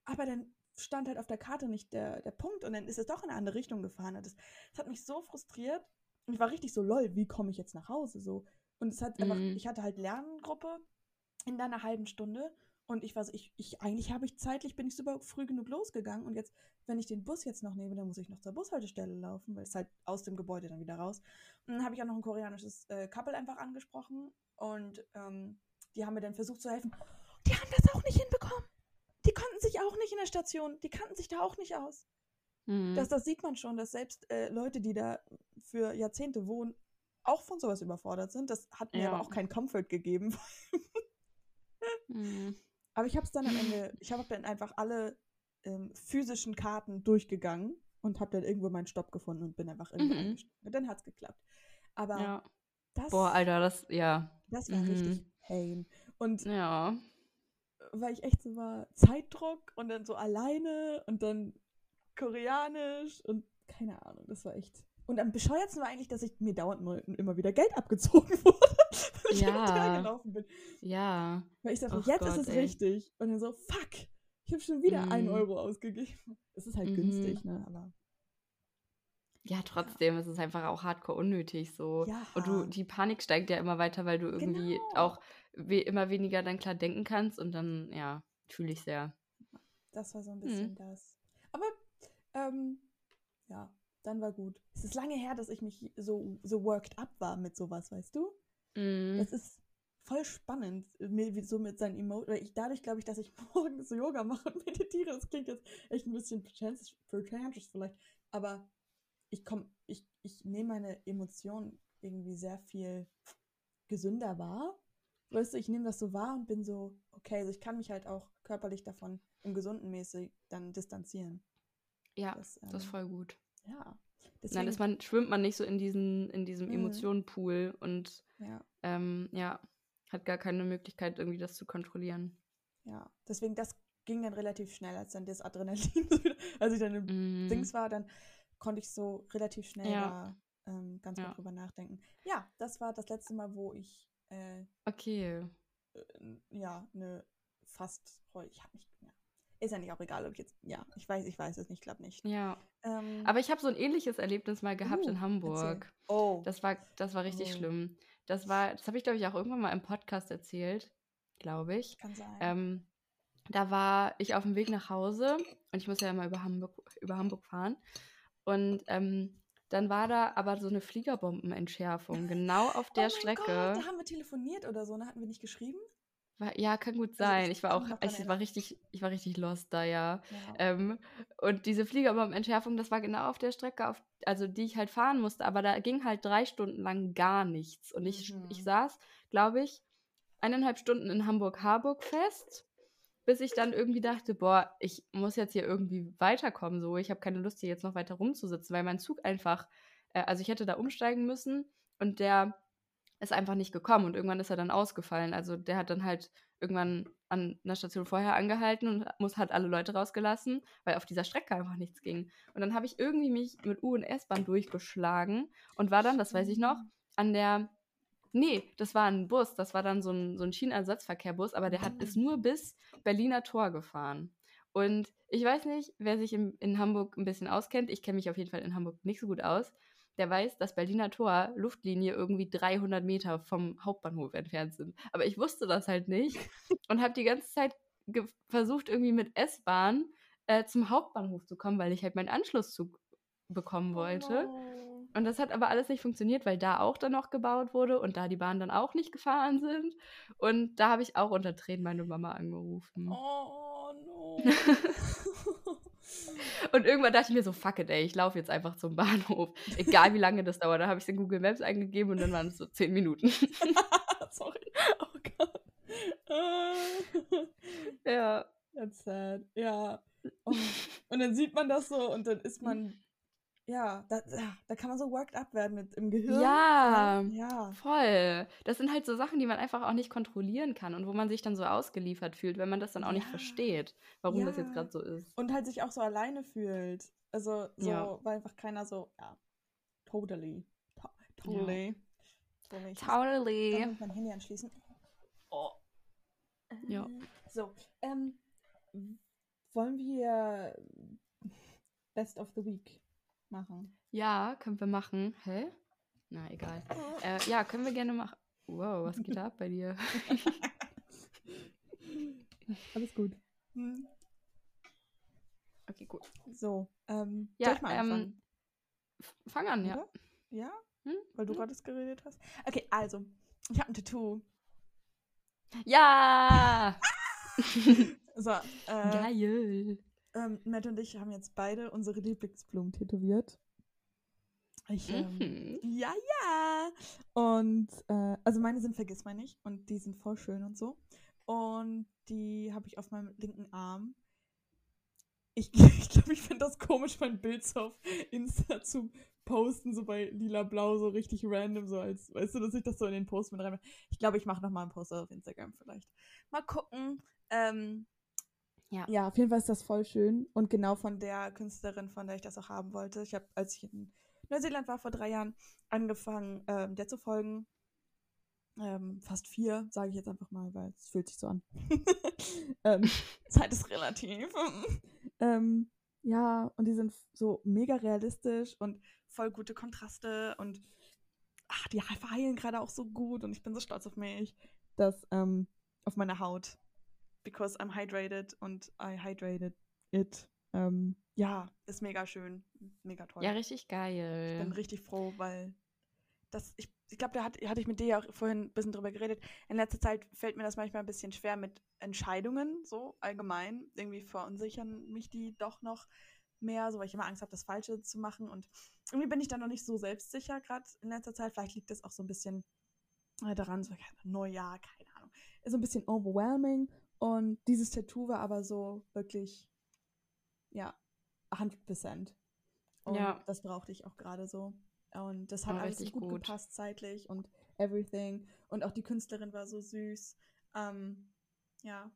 aber dann stand halt auf der Karte nicht der, der Punkt und dann ist es doch in eine andere Richtung gefahren. Das, das hat mich so frustriert und ich war richtig so, lol, wie komme ich jetzt nach Hause so? Und es hat einfach, Mhm. ich hatte halt Lerngruppe in einer halben Stunde und ich war so, ich, ich eigentlich habe ich zeitlich, bin ich super früh genug losgegangen und jetzt, wenn ich den Bus jetzt noch nehme, dann muss ich noch zur Bushaltestelle laufen, weil es halt aus dem Gebäude dann wieder raus. Und dann habe ich auch noch ein koreanisches äh, Couple einfach angesprochen und ähm, die haben mir dann versucht zu helfen. Die haben das auch nicht hinbekommen. Die konnten sich auch nicht in der Station, die kannten sich da auch nicht aus. Mhm. Das, das sieht man schon, dass selbst äh, Leute, die da für Jahrzehnte wohnen, auch von sowas überfordert sind. Das hat mir Ja. aber auch keinen Comfort gegeben. Mhm. aber ich habe es dann am Ende, ich habe dann einfach alle ähm, physischen Karten durchgegangen und habe dann irgendwo meinen Stopp gefunden und bin einfach irgendwo Mhm. Und dann hat es geklappt. Aber Ja. das, Boah, Alter, das, ja. das war Mhm. richtig pain. Und Ja. Weil ich echt so war, Zeitdruck und dann so alleine und dann koreanisch und keine Ahnung, das war echt. Und am bescheuertsten war eigentlich, dass ich mir dauernd neu, immer wieder Geld abgezogen wurde, weil ich Ja. gelaufen bin. Ja. Weil ich dachte, Ach jetzt Gott, ist es ey. richtig. Und dann so, fuck, ich habe schon wieder einen Mhm. Euro ausgegeben. Es ist halt Mhm. günstig, ne? Aber Ja, trotzdem ist es einfach auch hardcore unnötig so. ja. Und du, die Panik steigt ja immer weiter, weil du irgendwie Genau. auch we immer weniger dann klar denken kannst und dann, ja, fühle ich sehr. Das war so ein Mhm. bisschen das. Aber, ähm, ja, dann war gut. Es ist lange her, dass ich mich so, so worked up war mit sowas, weißt du? Mhm. Das ist voll spannend, mir so mit seinen Emotionen. Ich, dadurch glaube ich, dass ich morgens so Yoga mache und meditiere. Das klingt jetzt echt ein bisschen pretentious, pretentious vielleicht. Aber ich komme, ich, ich nehme meine Emotionen irgendwie sehr viel gesünder wahr. Weißt du, ich nehme das so wahr und bin so, okay, also ich kann mich halt auch körperlich davon im gesunden mäßig dann distanzieren. ja, Das, das ist ähm, voll gut. Ja. Nein, Deswegen, ist man, schwimmt man nicht so in diesen, in diesem Mhm. Emotionenpool und ja, ähm, ja, hat gar keine Möglichkeit, irgendwie das zu kontrollieren. ja. Deswegen, das ging dann relativ schnell, als dann das Adrenalin, als ich dann im Mhm. Dings war, dann konnte ich so relativ schnell Ja. da ähm, ganz Ja. gut drüber nachdenken. Ja, das war das letzte Mal, wo ich äh, Okay. äh, ja eine fast ich habe mich ja. ist ja nicht auch egal, ob ich jetzt ja ich weiß ich weiß es nicht, glaube nicht. Ja. Ähm, Aber ich habe so ein ähnliches Erlebnis mal gehabt uh, in erzähl. Hamburg. Oh, Das war, das war richtig Oh. schlimm. Das war, das habe ich, glaube ich, auch irgendwann mal im Podcast erzählt, glaube ich. kann sein. Ähm, da war ich auf dem Weg nach Hause und ich muss ja immer über Hamburg, über Hamburg fahren. Und ähm, dann war da aber so eine Fliegerbombenentschärfung, genau auf der oh mein Strecke. Gott, da haben wir telefoniert oder so, ne? Hatten wir nicht geschrieben? Ja, kann gut Also, sein. ich Ich war auch, ich war richtig, ich war richtig lost da, ja. Ja. Ähm, und diese Fliegerbombentschärfung, das war genau auf der Strecke, auf, also die ich halt fahren musste, aber da ging halt drei Stunden lang gar nichts. Und ich, ich Mhm. saß, glaube ich, eineinhalb Stunden in Hamburg-Harburg fest, bis ich dann irgendwie dachte, boah, ich muss jetzt hier irgendwie weiterkommen. So, ich habe keine Lust, hier jetzt noch weiter rumzusitzen, weil mein Zug einfach, äh, also ich hätte da umsteigen müssen und der ist einfach nicht gekommen und irgendwann ist er dann ausgefallen. Also der hat dann halt irgendwann an einer Station vorher angehalten und muss hat alle Leute rausgelassen, weil auf dieser Strecke einfach nichts ging. Und dann habe ich irgendwie mich mit U und S-Bahn durchgeschlagen und war dann, das weiß ich noch, an der Nee, das war ein Bus, das war dann so ein, so ein Schienenersatzverkehrbus, aber der hat ist nur bis Berliner Tor gefahren. Und ich weiß nicht, wer sich in, in Hamburg ein bisschen auskennt, ich kenne mich auf jeden Fall in Hamburg nicht so gut aus, der weiß, dass Berliner Tor Luftlinie irgendwie 300 Meter vom Hauptbahnhof entfernt sind. Aber ich wusste das halt nicht und habe die ganze Zeit versucht, irgendwie mit S-Bahn äh, zum Hauptbahnhof zu kommen, weil ich halt meinen Anschlusszug bekommen wollte. Oh. Und das hat aber alles nicht funktioniert, weil da auch dann noch gebaut wurde und da die Bahnen dann auch nicht gefahren sind. Und da habe ich auch unter Tränen meine Mama angerufen. Oh no. Und irgendwann dachte ich mir so, fuck it, ey, ich laufe jetzt einfach zum Bahnhof. Egal wie lange das dauert. Da habe ich es in Google Maps eingegeben und dann waren es so zehn Minuten. Sorry. Oh Gott. Ja. That's sad. Ja. Oh. Und dann sieht man das so und dann ist man, ja, da, ja, da kann man so worked up werden mit im Gehirn. Ja. Ja. Voll. Das sind halt so Sachen, die man einfach auch nicht kontrollieren kann und wo man sich dann so ausgeliefert fühlt, wenn man das dann auch nicht Ja. versteht, warum das jetzt Ja. gerade so ist. Und halt sich auch so alleine fühlt. Also so, Ja. weil einfach keiner so, ja, totally. To totally. Totally. Totally. Dann mein Handy anschließen. Oh. Ja. So, ähm, wollen wir Best of the Week machen? Ja, können wir machen. Hä? Na, egal. Äh, ja, können wir gerne machen. Wow, was geht da ab bei dir? Alles gut. Hm. Okay, gut. So, ähm, Ja, ich mal ähm, anfangen? F- Fang an, ja. Oder? Ja? Hm? Weil du Hm? gerade geredet hast. Okay, also, ich habe ein Tattoo. Ja! So, äh, Geil. Ähm, Matt und ich haben jetzt beide unsere Lieblingsblumen tätowiert. Ich, ähm, Mhm. Ja, ja. Und äh, also meine sind vergiss mal nicht und die sind voll schön und so. Und die habe ich auf meinem linken Arm. Ich glaube, ich, glaub, ich finde das komisch, mein Bild so auf Insta zu posten, so bei lila-blau, so richtig random, so als, weißt du, dass ich das so in den Post mit rein. Ich glaube, ich mache nochmal einen Post auf Instagram vielleicht. Mal gucken. Ähm, Ja. ja, auf jeden Fall ist das voll schön und genau von der Künstlerin, von der ich das auch haben wollte. Ich habe, als ich in Neuseeland war vor drei Jahren, angefangen, ähm, der zu folgen. Ähm, fast vier, sage ich jetzt einfach mal, weil es fühlt sich so an. ähm, Zeit ist relativ. ähm, ja, und die sind so mega realistisch und voll gute Kontraste und ach, die verheilen gerade auch so gut und ich bin so stolz auf mich, dass ähm, auf meine Haut, because I'm hydrated und I hydrated it. Ähm, ja, ist mega schön, mega toll. Ja, richtig Ich bin geil. richtig froh, weil das, ich, ich glaube, da hat, hatte ich mit dir ja auch vorhin ein bisschen drüber geredet. In letzter Zeit fällt mir das manchmal ein bisschen schwer mit Entscheidungen, so allgemein. Irgendwie verunsichern mich die doch noch mehr, so weil ich immer Angst habe, das Falsche zu machen. Und irgendwie bin ich da noch nicht so selbstsicher, gerade in letzter Zeit. Vielleicht liegt das auch so ein bisschen äh, daran, so Neujahr, keine Ahnung. Ist so ein bisschen overwhelming. Und dieses Tattoo war aber so wirklich, ja, 100 Prozent. Und Ja. das brauchte ich auch gerade so. Und das hat Ja, alles so richtig gut, gut. gepasst zeitlich und everything. Und auch die Künstlerin war so süß. Ähm, ja,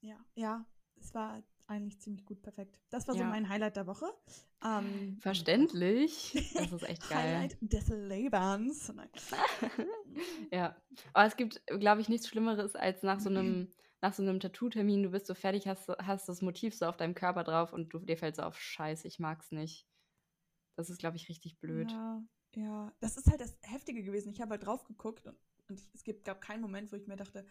ja, ja, es war eigentlich ziemlich gut, perfekt. Das war so Ja. mein Highlight der Woche. Ähm, Verständlich. Das ist echt geil. Highlight des Lebens. Ja. Aber es gibt, glaube ich, nichts Schlimmeres als nach so einem, nach so einem Tattoo-Termin, du bist so fertig, hast, hast das Motiv so auf deinem Körper drauf und du, dir fällt so auf, scheiße, ich mag's nicht. Das ist, glaube ich, richtig blöd. Ja, ja, das ist halt das Heftige gewesen. Ich habe halt drauf geguckt und, und es gibt, gab keinen Moment, wo ich mir dachte,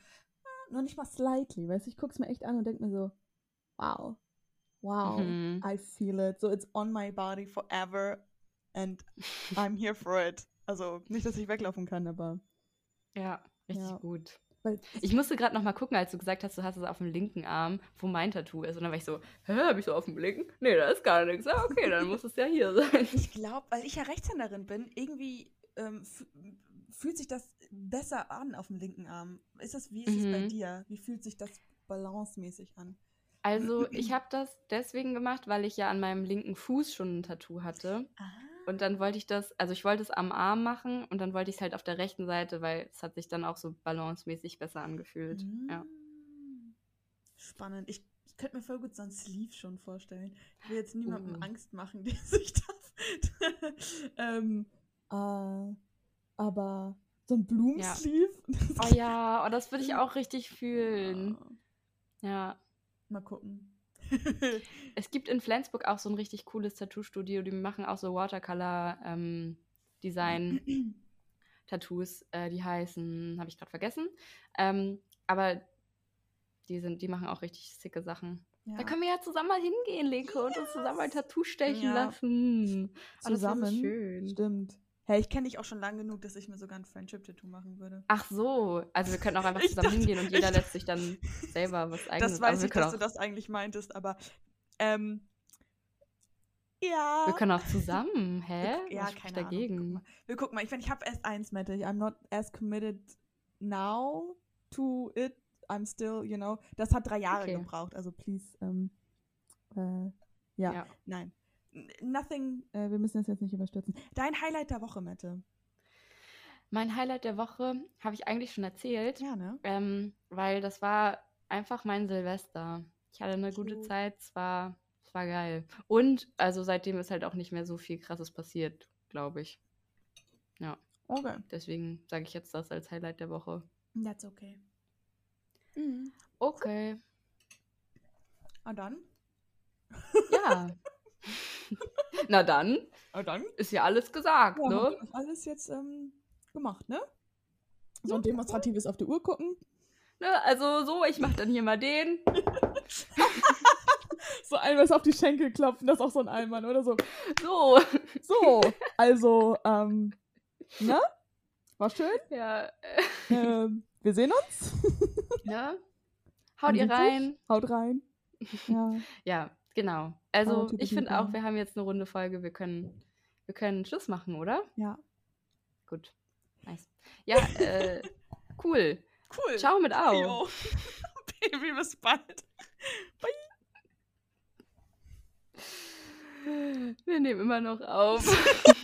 ah, noch nicht mal slightly, weißt du, ich gucke es mir echt an und denke mir so, wow, wow, Mhm. I feel it. So it's on my body forever and I'm here for it. Also nicht, dass ich weglaufen kann, aber Ja, richtig Ja. gut. Ich musste gerade noch mal gucken, als du gesagt hast, du hast es auf dem linken Arm, wo mein Tattoo ist. Und dann war ich so, hä, hab ich so auf dem linken? Nee, da ist gar nichts. Ja, okay, dann muss es ja hier sein. Ich glaube, weil ich ja Rechtshänderin bin, irgendwie ähm, fühlt sich das besser an auf dem linken Arm. Ist das, wie ist es mhm. bei dir? Wie fühlt sich das balancemäßig an? Also, ich habe das deswegen gemacht, weil ich ja an meinem linken Fuß schon ein Tattoo hatte. Ah. Und dann wollte ich das, also ich wollte es am Arm machen und dann wollte ich es halt auf der rechten Seite, weil es hat sich dann auch so balancemäßig besser angefühlt. Mm. Ja. Spannend. Ich, ich könnte mir voll gut so ein Sleeve schon vorstellen. Ich will jetzt niemandem uh. Angst machen, der sich das. ähm, äh, aber so ein Blumensleeve. Ja. Oh ja, oh, das würde ich auch richtig fühlen. Ja. ja. Mal gucken. Es gibt in Flensburg auch so ein richtig cooles Tattoo-Studio. Die machen auch so Watercolor-Design-Tattoos. Ähm, äh, die heißen, habe ich gerade vergessen. Ähm, aber die, sind, die machen auch richtig sicke Sachen. Ja. Da können wir ja zusammen mal hingehen, Leko, yes. und uns zusammen ein Tattoo stechen ja. lassen. Oh, zusammen? Schön. Stimmt. Hey, ich kenne dich auch schon lang genug, dass ich mir sogar ein Friendship-Tattoo machen würde. Ach so, also wir können auch einfach zusammen dachte, hingehen und jeder lässt sich dann selber was eigenes Das weiß ich, dass du das eigentlich meintest, aber ähm, ja. Wir können auch zusammen, hä? Wir, ja, was keine dagegen? Ahnung. Wir gucken mal, ich, ich habe erst eins, Mette. I'm not as committed now to it. I'm still, you know. Das hat drei Jahre okay. gebraucht, also please, ähm, äh, ja. ja. Nein nothing, äh, wir müssen das jetzt nicht überstürzen. Dein Highlight der Woche, Mette. Mein Highlight der Woche habe ich eigentlich schon erzählt. Ja, ne? Ähm, weil das war einfach mein Silvester. Ich hatte eine gute Zeit, es war, es war geil. Und also seitdem ist halt auch nicht mehr so viel krasses passiert, glaube ich. Ja. Okay. Deswegen sage ich jetzt das als Highlight der Woche. That's okay. Mhm. Okay. Ah, dann? Ja. Na dann. Na dann. Ist ja alles gesagt, ja, ne? Alles jetzt ähm, gemacht, ne? So ein demonstratives auf die Uhr gucken. Ne, also so, ich mach dann hier mal den. so einmal auf die Schenkel klopfen, das ist auch so ein Allmann, oder so. So. So, also, ähm, ne? War schön. Ja. Ähm, wir sehen uns. Ja. Haut ihr rein. Haut rein. Ja. ja. Genau. Also ich finde auch, wir haben jetzt eine runde Folge. Wir können, wir können Schluss machen, oder? Ja. Gut. Nice. Ja, äh, cool. Cool. Ciao mit Au. Baby, bis bald. Bye. Wir nehmen immer noch auf.